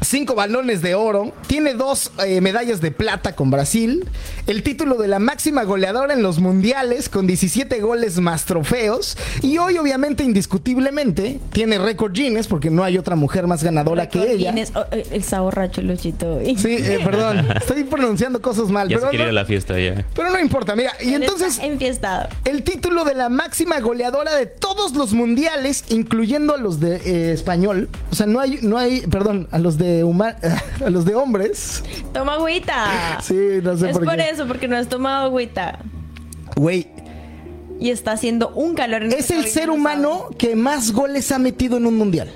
Cinco balones de oro, tiene dos eh, medallas de plata con Brasil, el título de la máxima goleadora en los mundiales con 17 goles más trofeos y hoy obviamente indiscutiblemente tiene récord Guinness porque no hay otra mujer más ganadora que ella. Guinness. Oh, eh, está borracho, Luchito. Sí, eh, perdón, estoy pronunciando cosas mal, Ya se pero quiere ir a no, la fiesta ya. pero no importa, mira, y entonces enfiestado. el título de la máxima goleadora de todos los mundiales, incluyendo a los de eh, español, o sea, no hay, no hay, perdón, a los de huma- a los de hombres, Toma agüita. sí, no sé es por, por qué, eso, porque no has tomado agüita. güey, Y está haciendo un calor en es el ser no humano que más goles ha metido en un mundial.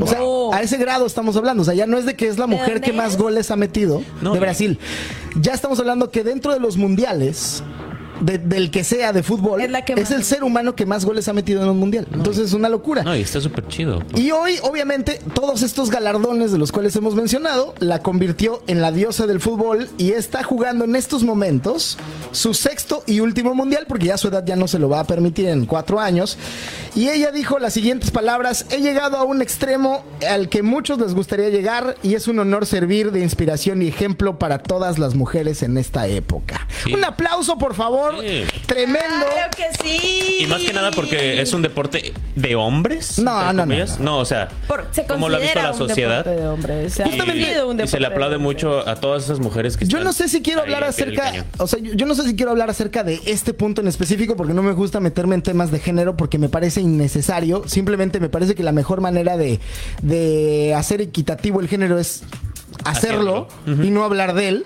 O sea, a ese grado estamos hablando. O sea, ya no es de que es la ¿De mujer que más es? goles ha metido No, de. Brasil. Ya estamos hablando que dentro de los mundiales, de- del que sea de fútbol, Es la que es más. el ser humano que más goles ha metido en un mundial. Entonces es una locura. No, y está súper chido. Y hoy, obviamente, todos estos galardones de los cuales hemos mencionado, la convirtió en la diosa del fútbol y está jugando en estos momentos su sexto y último mundial, porque ya su edad ya no se lo va a permitir en cuatro años. Y ella dijo las siguientes palabras, he llegado a un extremo al que muchos les gustaría llegar y es un honor servir de inspiración y ejemplo para todas las mujeres en esta época. Sí. Un aplauso, por favor. Sí. Tremendo. Claro que sí. Y más que nada porque es un deporte de hombres. No, no, no, no. o sea, Por- se como lo ha visto la un sociedad. deporte de hombres. Se Y, un y se le aplaude mucho a todas esas mujeres que Yo están no sé si quiero hablar acerca, o sea, yo yo no sé si quiero hablar acerca de este punto en específico porque no me gusta meterme en temas de género porque me parece innecesario. Simplemente me parece que la mejor manera de, de hacer equitativo el género es hacerlo, Hacerlo. y no hablar de él.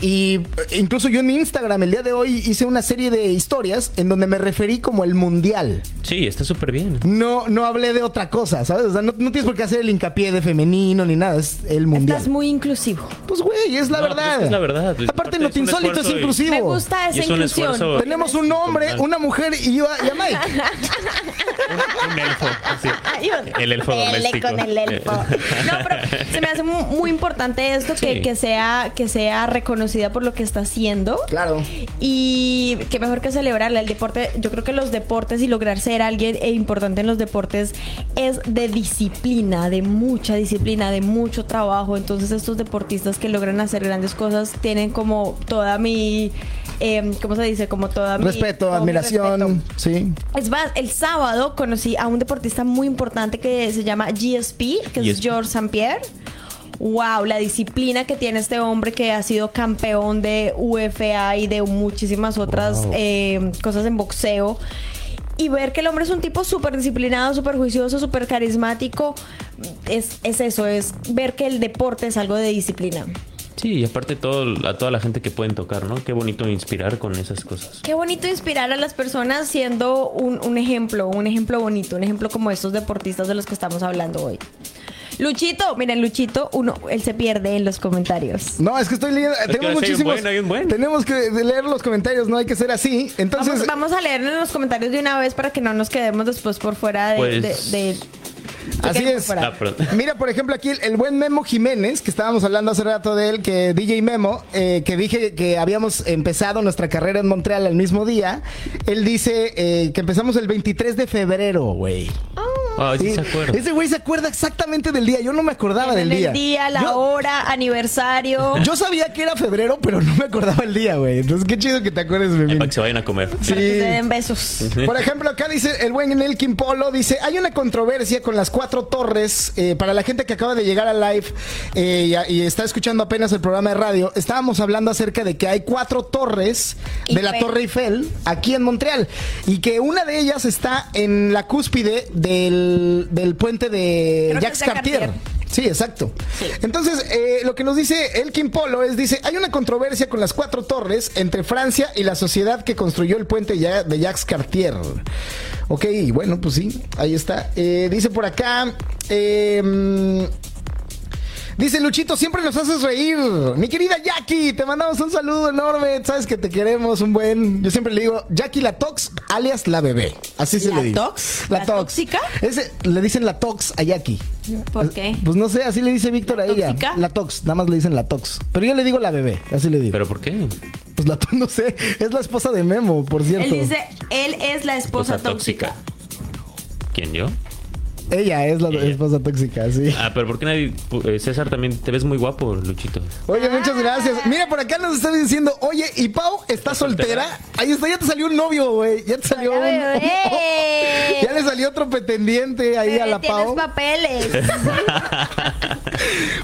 Y eh, incluso yo en mi Instagram el día de hoy hice una serie de historias en donde me referí como el mundial. Sí, está súper bien. No, no hablé de otra cosa, ¿sabes? O sea, no, no tienes por qué hacer el hincapié de femenino ni nada, es el mundial. Estás muy inclusivo. Pues güey, es la No, pues verdad. es que es la verdad. Aparte, Aparte, no es un insólito es inclusivo. Me gusta esa es un inclusión. esfuerzo- Tenemos un hombre, una mujer y yo y a Mike. Un, un elfo. sí. El elfo Dele doméstico. con el elfo. No, pero se me hace mu- muy, importante esto que, Sí. que sea que sea reconocida por lo que está haciendo. Claro. Y que mejor que celebrarla. El deporte, yo creo que los deportes y lograr ser alguien eh, importante en los deportes es de disciplina, de mucha disciplina, de mucho trabajo. Entonces estos deportistas que logran hacer grandes cosas tienen como toda mi, eh, ¿cómo se dice? Como toda mi Respeto, todo mi admiración. respeto. Sí. Es más, el sábado conocí a un deportista muy importante que se llama GSP, que es. George St. Pierre. Wow, la disciplina que tiene este hombre que ha sido campeón de UFA y de muchísimas otras Wow. eh, cosas en boxeo. Y ver que el hombre es un tipo súper disciplinado, súper juicioso, súper carismático, es, es eso, es ver que el deporte es algo de disciplina. Sí, y aparte todo, a toda la gente que pueden tocar, ¿no? Qué bonito inspirar con esas cosas. Qué bonito inspirar a las personas siendo un, un ejemplo, un ejemplo bonito, un ejemplo como estos deportistas de los que estamos hablando hoy. Luchito, miren, Luchito, uno, él se pierde en los comentarios. No, es que estoy leyendo. que tenemos hay un muchísimos. buen, hay un buen. Tenemos que leer los comentarios, no hay que ser así. Entonces. Vamos, vamos a leer en los comentarios de una vez para que no nos quedemos después por fuera de... Pues- de- de- Así es. Ah. Mira, por ejemplo, aquí el, el buen Memo Jiménez, que estábamos hablando hace rato de él, que DJ Memo, eh, que dije que habíamos empezado nuestra carrera en Montreal al mismo día. Él dice eh, que empezamos el 23 de febrero, güey. Sí se acuerda. Ese güey se acuerda exactamente del día. Yo no me acordaba del el día. día, la Yo- hora, aniversario. Yo sabía que era febrero, pero no me acordaba el día, güey. Entonces, qué chido que te acuerdes, Memín. Para que se vayan a comer. Para que se Sí. den besos. Por ejemplo, acá dice el buen Elkin Polo, dice, hay una controversia con las cuatro torres. eh, para la gente que acaba de llegar a live eh, y, está escuchando apenas el programa de radio, estábamos hablando acerca de que hay cuatro torres de la Eiffel. Torre Eiffel aquí en Montreal y que una de ellas está en la cúspide del, del puente de Jacques Cartier. Cartier. Sí, exacto. Entonces, eh, lo que nos dice Elkin Polo es, dice, hay una controversia con las cuatro torres entre Francia y la sociedad que construyó el puente de Jacques Cartier. Ok, bueno, pues sí, ahí está. Eh, dice por acá, eh, Dice Luchito, siempre nos haces reír. Mi querida Jackie, te mandamos un saludo enorme. Sabes que te queremos un buen. Yo siempre le digo Jackie la Tox, alias la bebé. Así se ¿La le dice. Tox? La, ¿La Tox. tóxica? Ese, le dicen la Tox a Jackie. ¿Por qué? Pues no sé, así le dice Víctor a ella. tóxica? La Tox, nada más le dicen la Tox. Pero yo le digo la bebé, así le digo. ¿Pero por qué? Pues la Tox, no sé, es la esposa de Memo, por cierto. Él dice, él es la esposa Esposa tóxica. ¿Quién, yo? Ella es la Ella. esposa tóxica, sí. Ah, pero ¿por qué nadie... eh, César también te ves muy guapo, Luchito. Oye, muchas gracias. Mira, por acá nos están diciendo, oye, ¿y Pau está soltera? Ahí está, ya te salió un novio, güey. Ya te salió un... Bebé. Ya le salió otro pretendiente ahí a la Pau. papeles.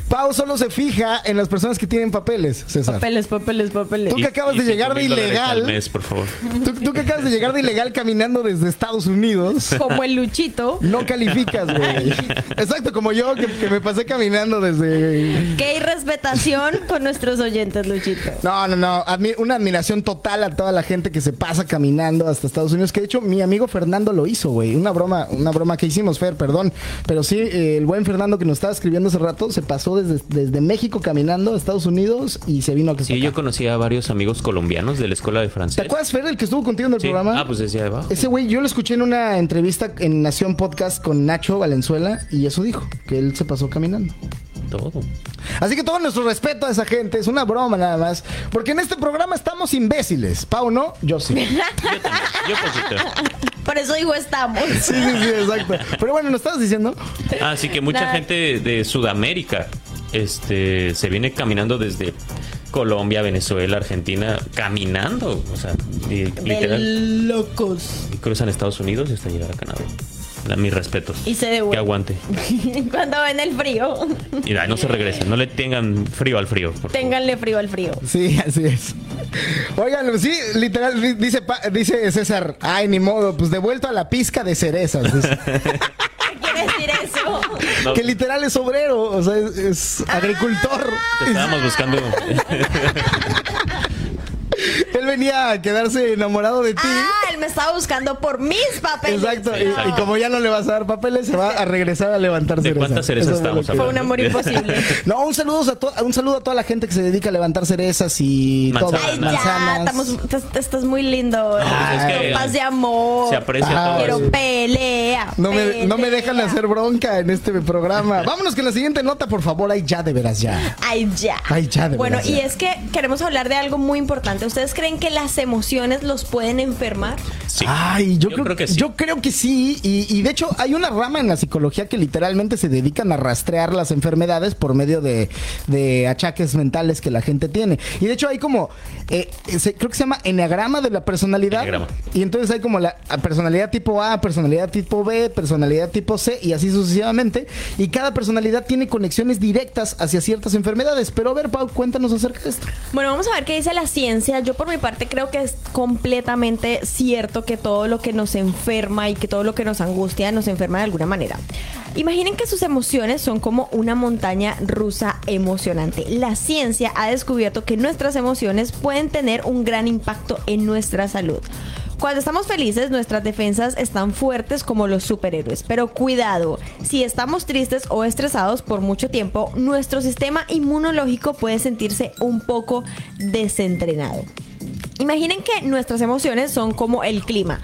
Pau solo se fija en las personas que tienen papeles, César. papeles, papeles, papeles. Tú que acabas de llegar de ilegal. al mes, por favor. Tú, tú que acabas de llegar de ilegal caminando desde Estados Unidos. Como el Luchito. No güey. Exacto, como yo que, que me pasé caminando desde. Qué irrespetación con nuestros oyentes, Luchito. No, no, no. Admi- una admiración total a toda la gente que se pasa caminando hasta Estados Unidos. Que de hecho mi amigo Fernando lo hizo, güey. Una broma, una broma que hicimos, Fer, perdón. Pero sí, eh, el buen Fernando que nos estaba escribiendo hace rato se pasó desde, desde México caminando a Estados Unidos y se vino a Sí, yo conocí a varios amigos colombianos de la escuela de ¿Te francés. acuerdas, Fer, el que estuvo contigo en el Sí. programa? Ah, pues decía abajo. Ese güey, yo lo escuché en una entrevista en Nación Podcast con Nacho Valenzuela y eso dijo, que él se pasó caminando. Todo. Así que todo nuestro respeto a esa gente, es una broma nada más, porque en este programa estamos imbéciles. Pau, ¿no? Yo sí. Yo también. Yo poquito. Por eso digo estamos. Sí, sí, sí, exacto. Pero bueno, ¿nos estabas diciendo? Así que mucha Nada. gente de Sudamérica este, se viene caminando desde Colombia, Venezuela, Argentina, caminando. O sea, y, literal, locos. y cruzan Estados Unidos hasta llegar a Canadá. Mis respetos. Y se Que devuelven. aguante. Cuando ven el frío, ay, no se regresen. No le tengan frío al frío. ténganle frío al frío. Sí, así es. Oigan, sí, literal, di- dice, dice César, ay, ni modo, pues devuelto a la pizca de cerezas. dice. ¿Qué quiere decir eso? No, que literal es obrero, o sea, es, es agricultor. te estábamos buscando. Él venía a quedarse enamorado de ti. Ah, él me estaba buscando por mis papeles. Exacto, y, y como ya no le vas a dar papeles, se va a regresar a levantar ¿De cerezas. cuántas cerezas estamos Fue un amor imposible. No, un saludo, a un saludo a toda la gente que se dedica a levantar cerezas y todo. Manzanas. Ay, ya, estamos, estás, estás muy lindo. pues es que- Paz de amor. Se aprecia Ah, todo Quiero pelea. No me, no me pelea. dejan hacer bronca en este programa. Vámonos con la siguiente nota, por favor. Ay, ya, de veras, ya. Ay, ya. Ay, ya, de Bueno, veras, y ya. es que queremos hablar de algo muy importante. ¿Ustedes creen que las emociones los pueden enfermar? Sí. Ay, yo, Yo creo, creo que sí. Yo creo que sí. Y, y de hecho, hay una rama en la psicología que literalmente se dedican a rastrear las enfermedades por medio de, de achaques mentales que la gente tiene. Y de hecho, hay como. eh, se- creo que se llama enneagrama de la personalidad. Enneagrama. Y entonces hay como la personalidad tipo A, personalidad tipo B, personalidad tipo C y así sucesivamente. Y cada personalidad tiene conexiones directas hacia ciertas enfermedades. Pero a ver, Pau, cuéntanos acerca de esto. Bueno, vamos a ver qué dice la ciencia. Yo por mi parte creo que es completamente cierto que todo lo que nos enferma y que todo lo que nos angustia nos enferma de alguna manera. Imaginen que sus emociones son como una montaña rusa emocionante. La ciencia ha descubierto que nuestras emociones pueden tener un gran impacto en nuestra salud. Cuando estamos felices, nuestras defensas están fuertes como los superhéroes. Pero cuidado, si estamos tristes o estresados por mucho tiempo, nuestro sistema inmunológico puede sentirse un poco desentrenado. Imaginen que nuestras emociones son como el clima.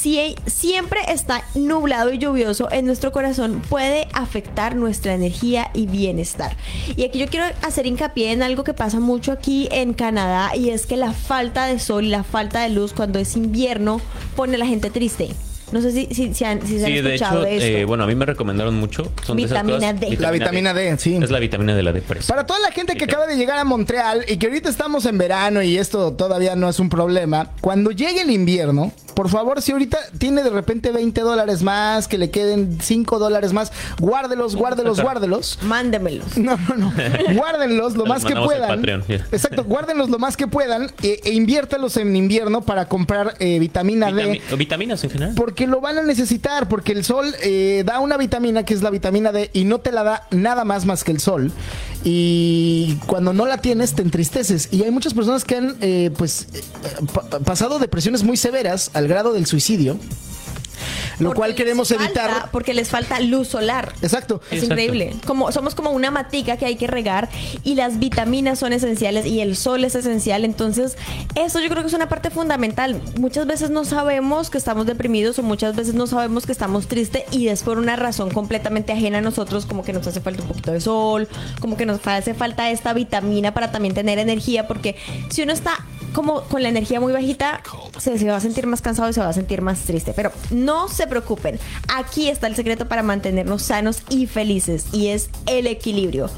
Si siempre está nublado y lluvioso en nuestro corazón, puede afectar nuestra energía y bienestar. Y aquí yo quiero hacer hincapié en algo que pasa mucho aquí en Canadá y es que la falta de sol y la falta de luz cuando es invierno pone a la gente triste. No sé si, si, si han, si se han de escuchado hecho, de, esto. eh, bueno, a mí me recomendaron mucho. Son de esas Vitamina cosas- D. La vitamina D, sí. Es la vitamina de la depresión. Para toda la gente que acaba de llegar a Montreal y que ahorita estamos en verano y esto todavía no es un problema, cuando llegue el invierno, por favor, si ahorita tiene de repente 20 dólares más, que le queden 5 dólares más, guárdelos, guárdelos, guárdelos. Mándemelos. No, no, no. Guárdenlos lo más que puedan. Patreon, ya. Exacto, guárdenlos lo más que puedan e, e inviértalos en invierno para comprar eh, vitamina D. Vitami- o vitaminas en general. Porque lo van a necesitar, porque el sol eh, da una vitamina que es la vitamina D y no te la da nada más más que el sol. Y cuando no la tienes te entristeces. Y hay muchas personas que han eh, pues eh, pa- pasado depresiones muy severas al grado del suicidio. Lo Porque cual queremos falta- evitar. Porque les falta luz solar. Exacto. Es Exacto. increíble. Como, somos como una matica que hay que regar y las vitaminas son esenciales y el sol es esencial. Entonces, eso yo creo que es una parte fundamental. Muchas veces no sabemos que estamos deprimidos o muchas veces no sabemos que estamos tristes y es por una razón completamente ajena a nosotros, como que nos hace falta un poquito de sol, como que nos hace falta esta vitamina para también tener energía, porque si uno está como con la energía muy bajita, se, va a sentir más cansado y se va a sentir más triste. Pero no se preocupen, aquí está el secreto para mantenernos sanos y felices y es el equilibrio.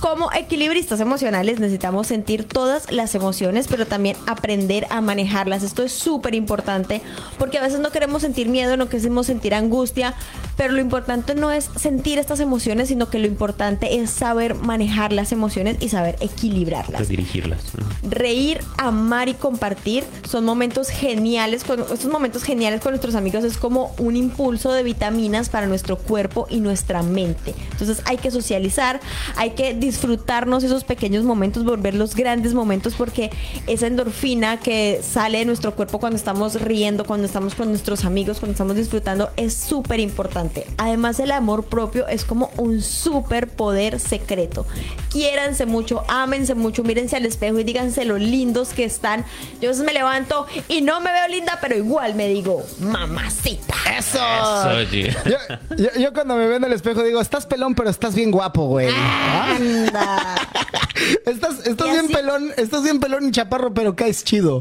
Como equilibristas emocionales necesitamos sentir todas las emociones, pero también aprender a manejarlas. Esto es súper importante porque a veces no queremos sentir miedo, no queremos sentir angustia, pero lo importante no es sentir estas emociones, sino que lo importante es saber manejar las emociones y saber equilibrarlas dirigirlas. reír, amar y compartir son momentos geniales. Con, estos momentos geniales con nuestros amigos es como un impulso de vitaminas para nuestro cuerpo y nuestra mente. Entonces hay que socializar, hay que disfrutarnos esos pequeños momentos, volverlos grandes momentos porque esa endorfina que sale de nuestro cuerpo cuando estamos riendo, cuando estamos con nuestros amigos, cuando estamos disfrutando es súper importante. Además el amor propio es como un súper poder secreto. Quiéranse mucho, ámense mucho, mírense al espejo y díganse lo lindos que están. Yo a veces me levanto y no me veo linda, pero igual me digo, mamacita. Eso. Yo, yo- yo cuando me veo en el espejo digo, estás pelón, pero estás bien guapo, güey. ¿Ah? Anda. Estás, bien así- pelón, estás bien pelón y chaparro, pero caes chido.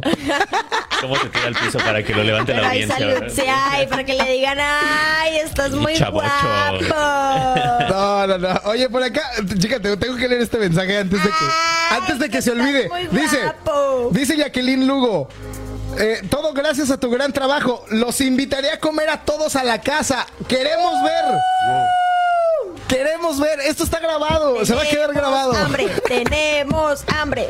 ¿Cómo se tira al piso para que lo levante la Pero hay audiencia? salud, sí, ay, para que le digan, ay, estás muy Chavocho. guapo. No, no, no. Oye, por acá, fíjate, tengo que leer este mensaje antes de que, Ay, antes de que que se olvide. Dice, guapo. dice Jacqueline Lugo. eh, todo gracias a tu gran trabajo. Los invitaré a comer a todos a la casa. Queremos ver. Queremos ver. Esto está grabado. Se va a quedar Tenemos grabado. Hambre, tenemos hambre.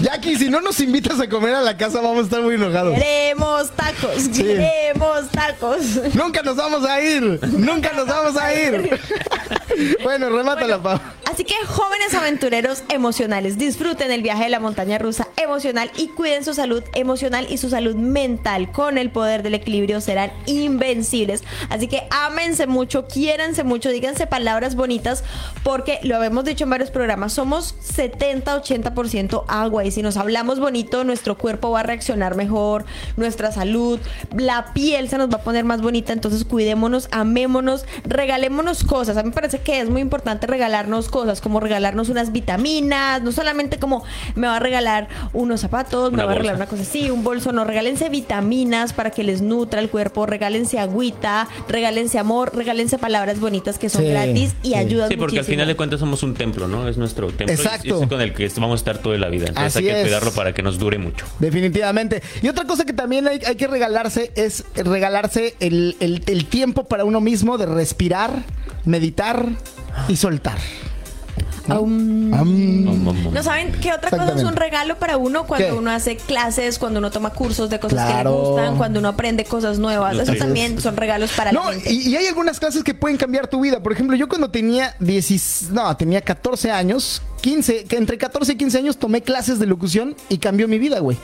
Jackie, si no nos invitas a comer a la casa, vamos a estar muy enojados. Queremos tacos, queremos tacos. Nunca nos vamos a ir. Nunca nos vamos a ir. Bueno, remátala, Pau. Así que jóvenes aventureros emocionales, disfruten el viaje de la montaña rusa emocional y cuiden su salud emocional y su salud mental. Con el poder del equilibrio serán invencibles. Así que ámense mucho, quiéranse mucho, díganse palabras bonitas, porque lo habíamos dicho en varios programas, somos 70-80% agua y si nos hablamos bonito, nuestro cuerpo va a reaccionar mejor, nuestra salud, la piel se nos va a poner más bonita, entonces cuidémonos, amémonos, regalémonos cosas. A mí me parece que es muy importante regalarnos cosas, como regalarnos unas vitaminas, no solamente como me va a regalar unos zapatos, me va a regalar una cosa así, un bolso, no, regálense vitaminas para que les nutra el cuerpo, regálense agüita, regálense amor, regálense palabras bonitas que son Sí, gratis y sí. ayudan Sí, porque al final de cuentas somos un templo, ¿no? Es nuestro templo. Exacto. Y es con el que vamos a estar toda la vida. Entonces Así hay que es. cuidarlo para que nos dure mucho. Definitivamente. Y otra cosa que también hay, hay que regalarse es regalarse el, el- el tiempo para uno mismo de respirar, meditar y soltar. ¿No saben qué otra cosa es un regalo para uno cuando ¿Qué? uno hace clases, cuando uno toma cursos de cosas que le gustan, cuando uno aprende cosas nuevas? Eso también son regalos para No, la gente. y, y hay algunas clases que pueden cambiar tu vida. Por ejemplo, yo cuando tenía 10, no, tenía 14 años, 15, que entre 14 y 15 años tomé clases de locución y cambió mi vida, güey.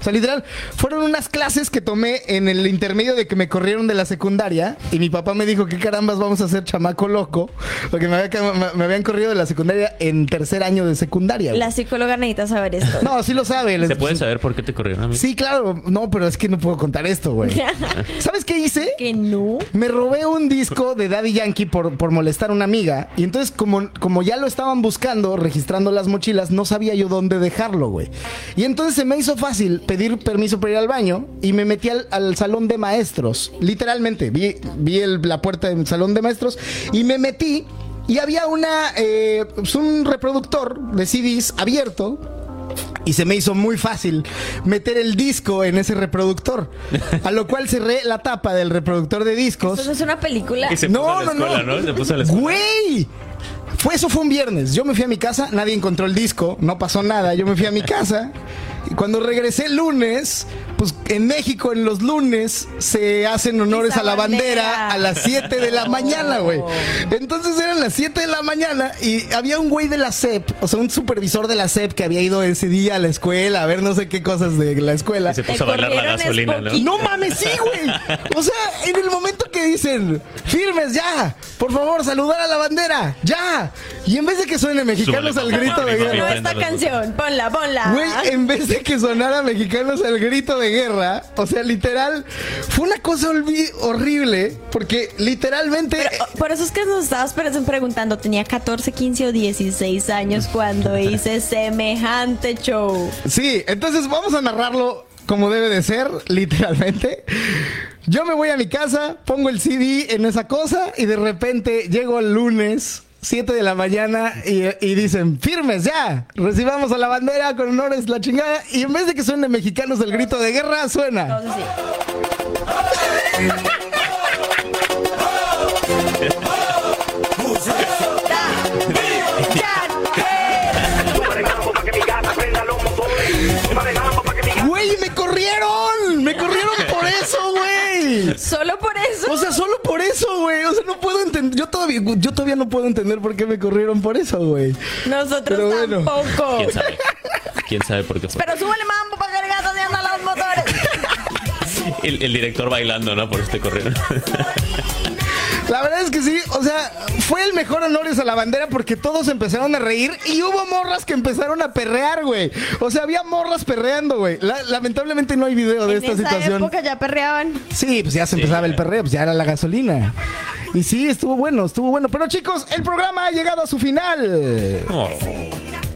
O sea, literal, fueron unas clases que tomé en el intermedio de que me corrieron de la secundaria y mi papá me dijo, ¿qué carambas vamos a hacer chamaco loco? Porque me, había me- me habían corrido de la secundaria en tercer año de secundaria. güey. La psicóloga necesita saber esto. No, sí lo sabe. les- ¿Se puede saber por qué te corrieron a mí? Sí, claro. No, pero es que no puedo contar esto, güey. ¿Sabes qué hice? que no. Me robé un disco de Daddy Yankee por, por molestar a una amiga. Y entonces, como, como ya lo estaban buscando, registrando las mochilas, no sabía yo dónde dejarlo, güey. Y entonces se me hizo fácil. Pedir permiso para ir al baño y me metí al, al salón de maestros. Literalmente, vi, vi el- la puerta del salón de maestros y me metí y había una, eh, pues, un reproductor de CDs abierto. Y se me hizo muy fácil meter el disco en ese reproductor. A lo cual cerré la tapa del reproductor de discos. Eso es una película. Y se No, puso a la no, escuela, no. no, Se puso a la escuela. Güey. Fue eso fue un viernes. Yo me fui a mi casa, nadie encontró el disco, no pasó nada. Yo me fui a mi casa y cuando regresé el lunes, pues en México en los lunes se hacen honores Esa a la bandera, bandera. a las 7 de la mañana, güey. Entonces eran las 7 de la mañana y había un güey de la SEP, o sea, un supervisor de la SEP que había ido ese día a la escuela a ver no sé qué cosas de la escuela. Y se puso a bailar la gasolina, ¿no? No mames, sí, güey. O sea, en el momento que dicen, firmes ya, por favor, saludar a la bandera, ya. Y en vez de que suene mexicanos al grito de guerra, esta canción. Ponla, ponla. güey, en vez de que sonara mexicanos al grito de guerra, o sea, literal, fue una cosa horrible, porque literalmente. Pero, oh, por eso es que nos estabas pre- preguntando, tenía 14, 15 o 16 años cuando hice semejante show. Sí, entonces vamos a narrarlo como debe de ser, literalmente. Yo me voy a mi casa, pongo el CD en esa cosa y de repente llego el lunes. 7 de la mañana y, y dicen, firmes ya, recibamos a la bandera con honores la chingada y en vez de que suene mexicanos el grito de guerra, suena. Entonces sí. Güey, me corrieron, me corrieron por eso, güey. Solo por eso. O sea, solo por eso, güey. O sea, no puedo entender. Yo todavía, yo todavía no puedo entender por qué me corrieron por eso, güey. Nosotros pero bueno. tampoco. ¿Quién sabe? ¿Quién sabe por qué fue? Pero súbele mambo para que el gato se anda los motores. El, el director bailando, ¿no? Por este corrieron. La verdad es que sí, o sea, fue el mejor honores a la bandera porque todos empezaron a reír y hubo morras que empezaron a perrear, güey. O sea, había morras perreando, güey. La- lamentablemente no hay video de en esta esa situación. época ya perreaban. Sí, pues ya se empezaba el perreo, pues ya era la gasolina. Y sí, estuvo bueno, estuvo bueno. Pero chicos, el programa ha llegado a su final. Oh.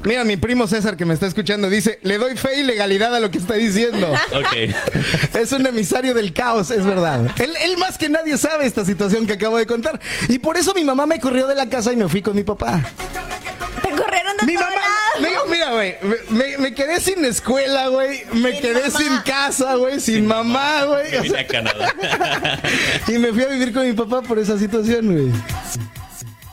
Mira, mi primo César que me está escuchando dice, le doy fe y legalidad a lo que está diciendo. Ok. Es un emisario del caos, es verdad. Él, él más que nadie sabe esta situación que acabo de contar. Y por eso mi mamá me corrió de la casa y me fui con mi papá. Te corrieron de Mi mamá, me- mira, güey, me, quedé sin escuela, güey. Me Sin quedé mamá. sin casa, güey, sin, mamá, güey. O sea, y me fui a vivir con mi papá por esa situación, güey.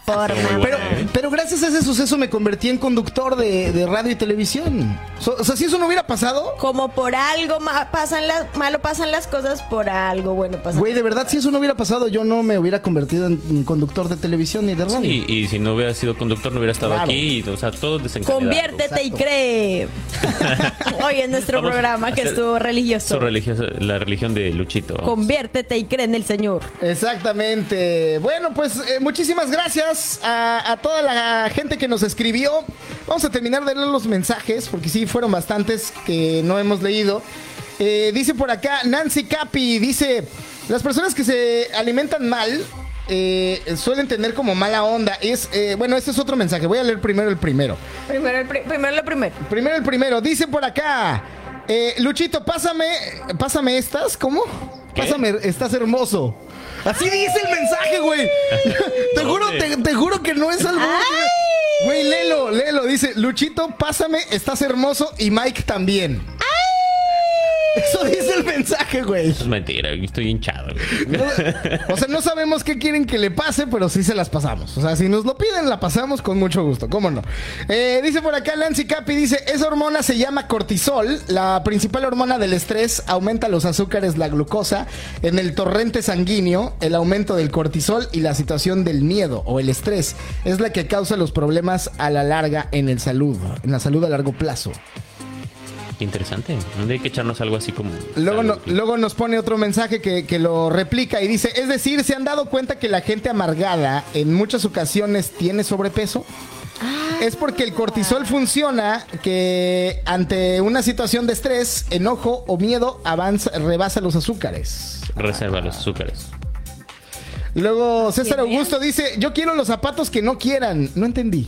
Pero, ¿eh? pero gracias a ese suceso me convertí en conductor de, de radio y televisión. So- o sea, si eso no hubiera pasado, Como por algo ma- pasan las, malo pasan las cosas, por algo bueno pasan. güey, de verdad, si eso no hubiera pasado, yo no me hubiera convertido en, conductor de televisión ni de radio. Y, y si no hubiera sido conductor, no hubiera estado Claro. aquí. y, o sea, todo desencadenado. Conviértete y cree. Hoy en nuestro Vamos programa que estuvo religioso. Su religiosa- la religión de Luchito. Conviértete y cree en el Señor. Exactamente. Bueno, pues eh, muchísimas gracias a, a toda la gente que nos escribió. Vamos a terminar de leer los mensajes, porque sí, fueron bastantes que no hemos leído. Eh, dice por acá Nancy Capi, dice, las personas que se alimentan mal eh, suelen tener como mala onda. Es, eh, bueno, este es otro mensaje. Voy a leer primero el primero. Primero, el pri- primero lo primero. Primero el primero. Dice por acá, eh, Luchito, pásame, pásame estas, ¿cómo? ¿Qué? Pásame, estás hermoso. Así dice el mensaje, güey. te juro, te, te juro que no es algo. Güey, léelo, léelo. Dice, Luchito, pásame, estás hermoso y Mike también. Eso dice el mensaje, güey. Es mentira, estoy hinchado. güey. No, o sea, no sabemos qué quieren que le pase, pero sí se las pasamos. O sea, si nos lo piden, la pasamos con mucho gusto. ¿Cómo no? Eh, dice por acá Nancy Capi, dice, esa hormona se llama cortisol. La principal hormona del estrés aumenta los azúcares, la glucosa. En el torrente sanguíneo, el aumento del cortisol y la situación del miedo o el estrés es la que causa los problemas a la larga en el salud, en la salud a largo plazo. Qué interesante. ¿Dónde hay que echarnos algo así como. Luego, no- luego nos pone otro mensaje que, que lo replica y dice, es decir, ¿se han dado cuenta que la gente amargada en muchas ocasiones tiene sobrepeso? Es porque el cortisol funciona que ante una situación de estrés, enojo o miedo avanza, rebasa los azúcares. Reserva los azúcares. Luego César Bien, bien. Augusto dice, yo quiero los zapatos que no quieran. No entendí.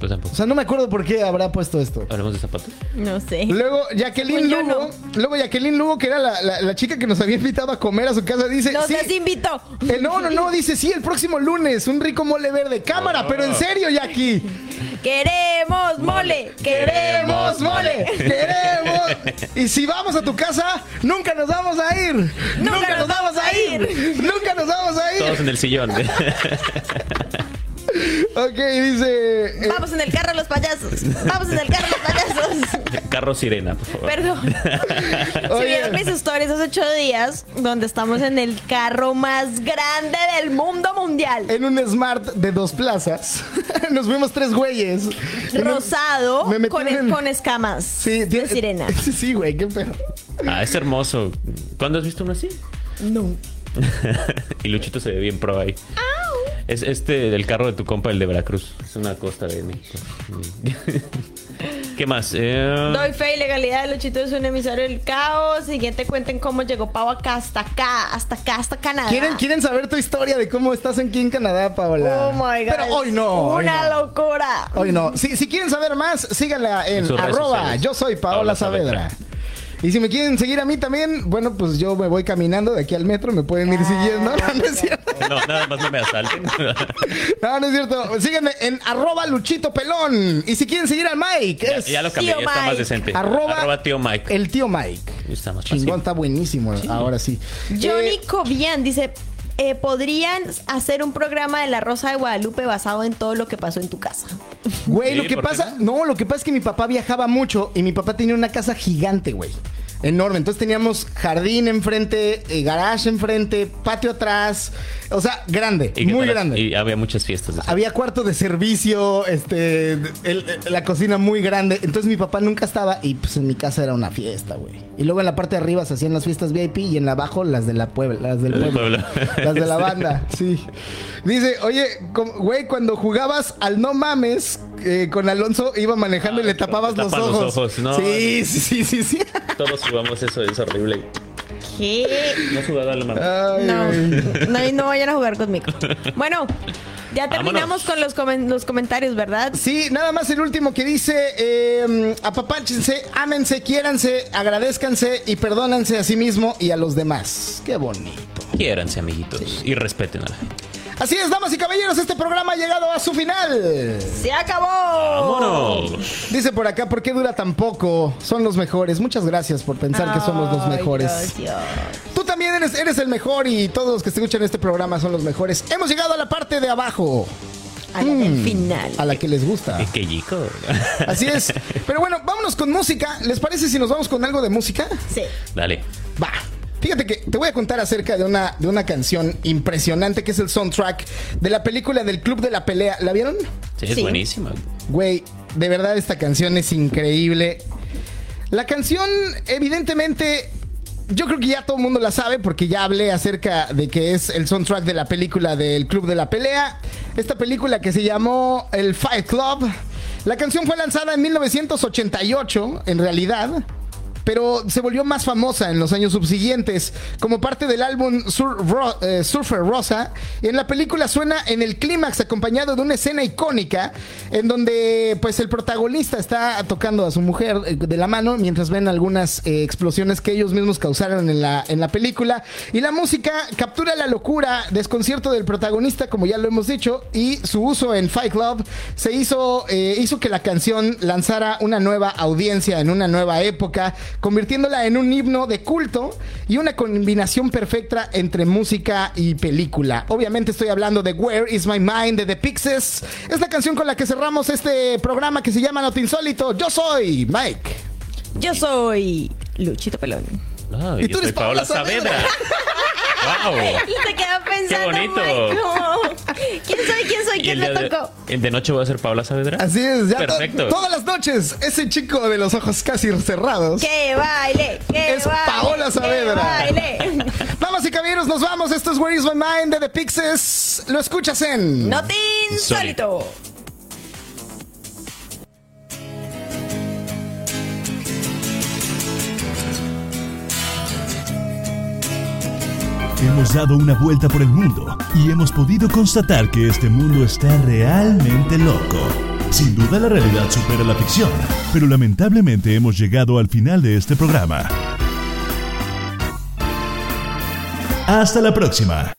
Pues O sea, no me acuerdo por qué habrá puesto esto. Hablamos de zapatos. No sé. Luego Jacqueline Pues yo Lugo, luego Jacqueline Lugo, que era la, la- la chica que nos había invitado a comer a su casa, dice, Nos sí, desinvitó. eh, no, no, no, dice, sí, el próximo lunes, un rico mole verde, cámara, pero en serio, Jackie, Queremos mole. Queremos queremos mole, queremos, y si vamos a tu casa, nunca nos vamos a ir, nunca, nos vamos a ir, nunca nos vamos a ir, Todos en el sillón. ok, dice, eh, Vamos en el carro los payasos. Vamos en el carro los payasos. Carro sirena, por favor. Perdón. Si Oye. vieron mis stories hace ocho días, donde estamos en el carro más grande del mundo mundial. en un Smart de dos plazas, nos fuimos tres güeyes, Rosado me metí con, en- con escamas Sí, de tiene- sirena. Sí, sí, güey, qué pedo. Ah, es hermoso. ¿Cuándo has visto uno así? No. y Luchito se ve bien pro ahí. Es este del carro de tu compa, el de Veracruz. Es una costa de México. ¿Qué más? Eh, Doy fe y legalidad de Luchito es un emisario del caos. Siguiente cuenten cómo llegó Pau acá, hasta acá, hasta acá, hasta Canadá. ¿Quieren, ¿Quieren saber tu historia de cómo estás aquí en Canadá, Paola? Oh my God. Pero hoy no. hoy Una no. locura. Hoy no. Si, si quieren saber más, síganla en En arroba. sociales. Yo soy Paola, Paola Saavedra. Saavedra. Y si me quieren seguir a mí también, bueno, pues yo me voy caminando de aquí al metro, me pueden ir siguiendo. No, no es cierto. No, nada más no me asalten. No, no es cierto. Síganme en arroba Luchito Pelón. Y si quieren seguir al Mike, ya, es ya lo cambié, Tío ya está más Mike. decente. Arroba tío Mike. el tío Mike. Está más. Chingón, está buenísimo. Ahora sí. Johnny Eh, Cobian dice. Eh, podrían hacer un programa de La Rosa de Guadalupe basado en todo lo que pasó en tu casa. Güey, Sí, lo que ¿por qué pasa, no? lo que pasa es que mi papá viajaba mucho y mi papá tenía una casa gigante, güey. Enorme. Entonces teníamos jardín enfrente, eh, garage enfrente, patio atrás. O sea, grande, ¿Y qué muy tal? grande. Y había muchas fiestas. Había cuarto de servicio, este, el- el- la cocina muy grande. Entonces mi papá nunca estaba y pues en mi casa era una fiesta, güey. Y luego en la parte de arriba se hacían las fiestas VIP y en la abajo las de la Puebla, las del pueblo. pueblo. Las de la banda, sí. Dice, oye, güey, cuando jugabas al no mames eh, con Alonso iba manejando y le tapabas los tapan los ojos. ojos, no. Sí, sí, sí, sí, sí. Todos jugamos eso, es horrible. ¿Qué? No has jugado a la mano. Ay, No, no, y no vayan a jugar conmigo. Bueno, ya terminamos Vámonos. con los, comen- los comentarios, ¿verdad? Sí, nada más el último que dice, eh, apapáchense, ámense, quiéranse, agradezcanse y perdónanse a sí mismo y a los demás. Qué bonito. Quiéranse, amiguitos. Y respeten a la gente. Así es, damas y caballeros, este programa ha llegado a su final. ¡Se acabó! ¡Vámonos! Dice por acá, ¿por qué dura tan poco? Son los mejores. Muchas gracias por pensar que somos los mejores. gracias. Tú también eres, eres el mejor y todos los que escuchan este programa son los mejores. Hemos llegado a la parte de abajo, A la del Mm, final. a la que les gusta. ¡Qué chico! Así es. Pero bueno, vámonos con música. ¿Les parece si nos vamos con algo de música? Sí. Dale. Va. Fíjate que te voy a contar acerca de una, de una canción impresionante que es el soundtrack de la película del Club de la Pelea. ¿La vieron? Sí, es Sí. buenísima. Güey, de verdad esta canción es increíble. La canción, evidentemente, yo creo que ya todo el mundo la sabe porque ya hablé acerca de que es el soundtrack de la película del Club de la Pelea. Esta película que se llamó El Fight Club. La canción fue lanzada en 1988, en realidad. Pero se volvió más famosa en los años subsiguientes como parte del álbum eh, Surfer Rosa. En la película suena en el clímax acompañado de una escena icónica en donde pues el protagonista está tocando a su mujer eh, de la mano mientras ven algunas eh, explosiones que ellos mismos causaron en la, en la película. Y la música captura la locura, desconcierto del protagonista como ya lo hemos dicho y su uso en Fight Club se hizo, hizo que la canción lanzara una nueva audiencia en una nueva época, convirtiéndola en un himno de culto y una combinación perfecta entre música y película. Obviamente estoy hablando de Where Is My Mind de The Pixies. Es la canción con la que cerramos este programa que se llama Not Insólito. Yo soy Mike. Yo soy Luchito Pelón. Ay, Y yo tú eres soy Paola Paola Saavedra. Saavedra. ¡Wow! Y te quedas pensando, bonito. Mike, como, ¿quién soy? ¿Quién soy? ¿Y ¿Quién me de, tocó? el de noche voy a ser Paola Saavedra? Así es, ya to- Perfecto. todas las noches, ese chico de los ojos casi cerrados. ¡Que baile! ¡Que Es baile! Paola que Saavedra. baile! Damas y caballeros, nos vamos. Esto es Where Is My Mind de The Pixies. Lo escuchas en... ¡No te insólito! Hemos dado una vuelta por el mundo y hemos podido constatar que este mundo está realmente loco. Sin duda la realidad supera la ficción, pero lamentablemente hemos llegado al final de este programa. Hasta la próxima.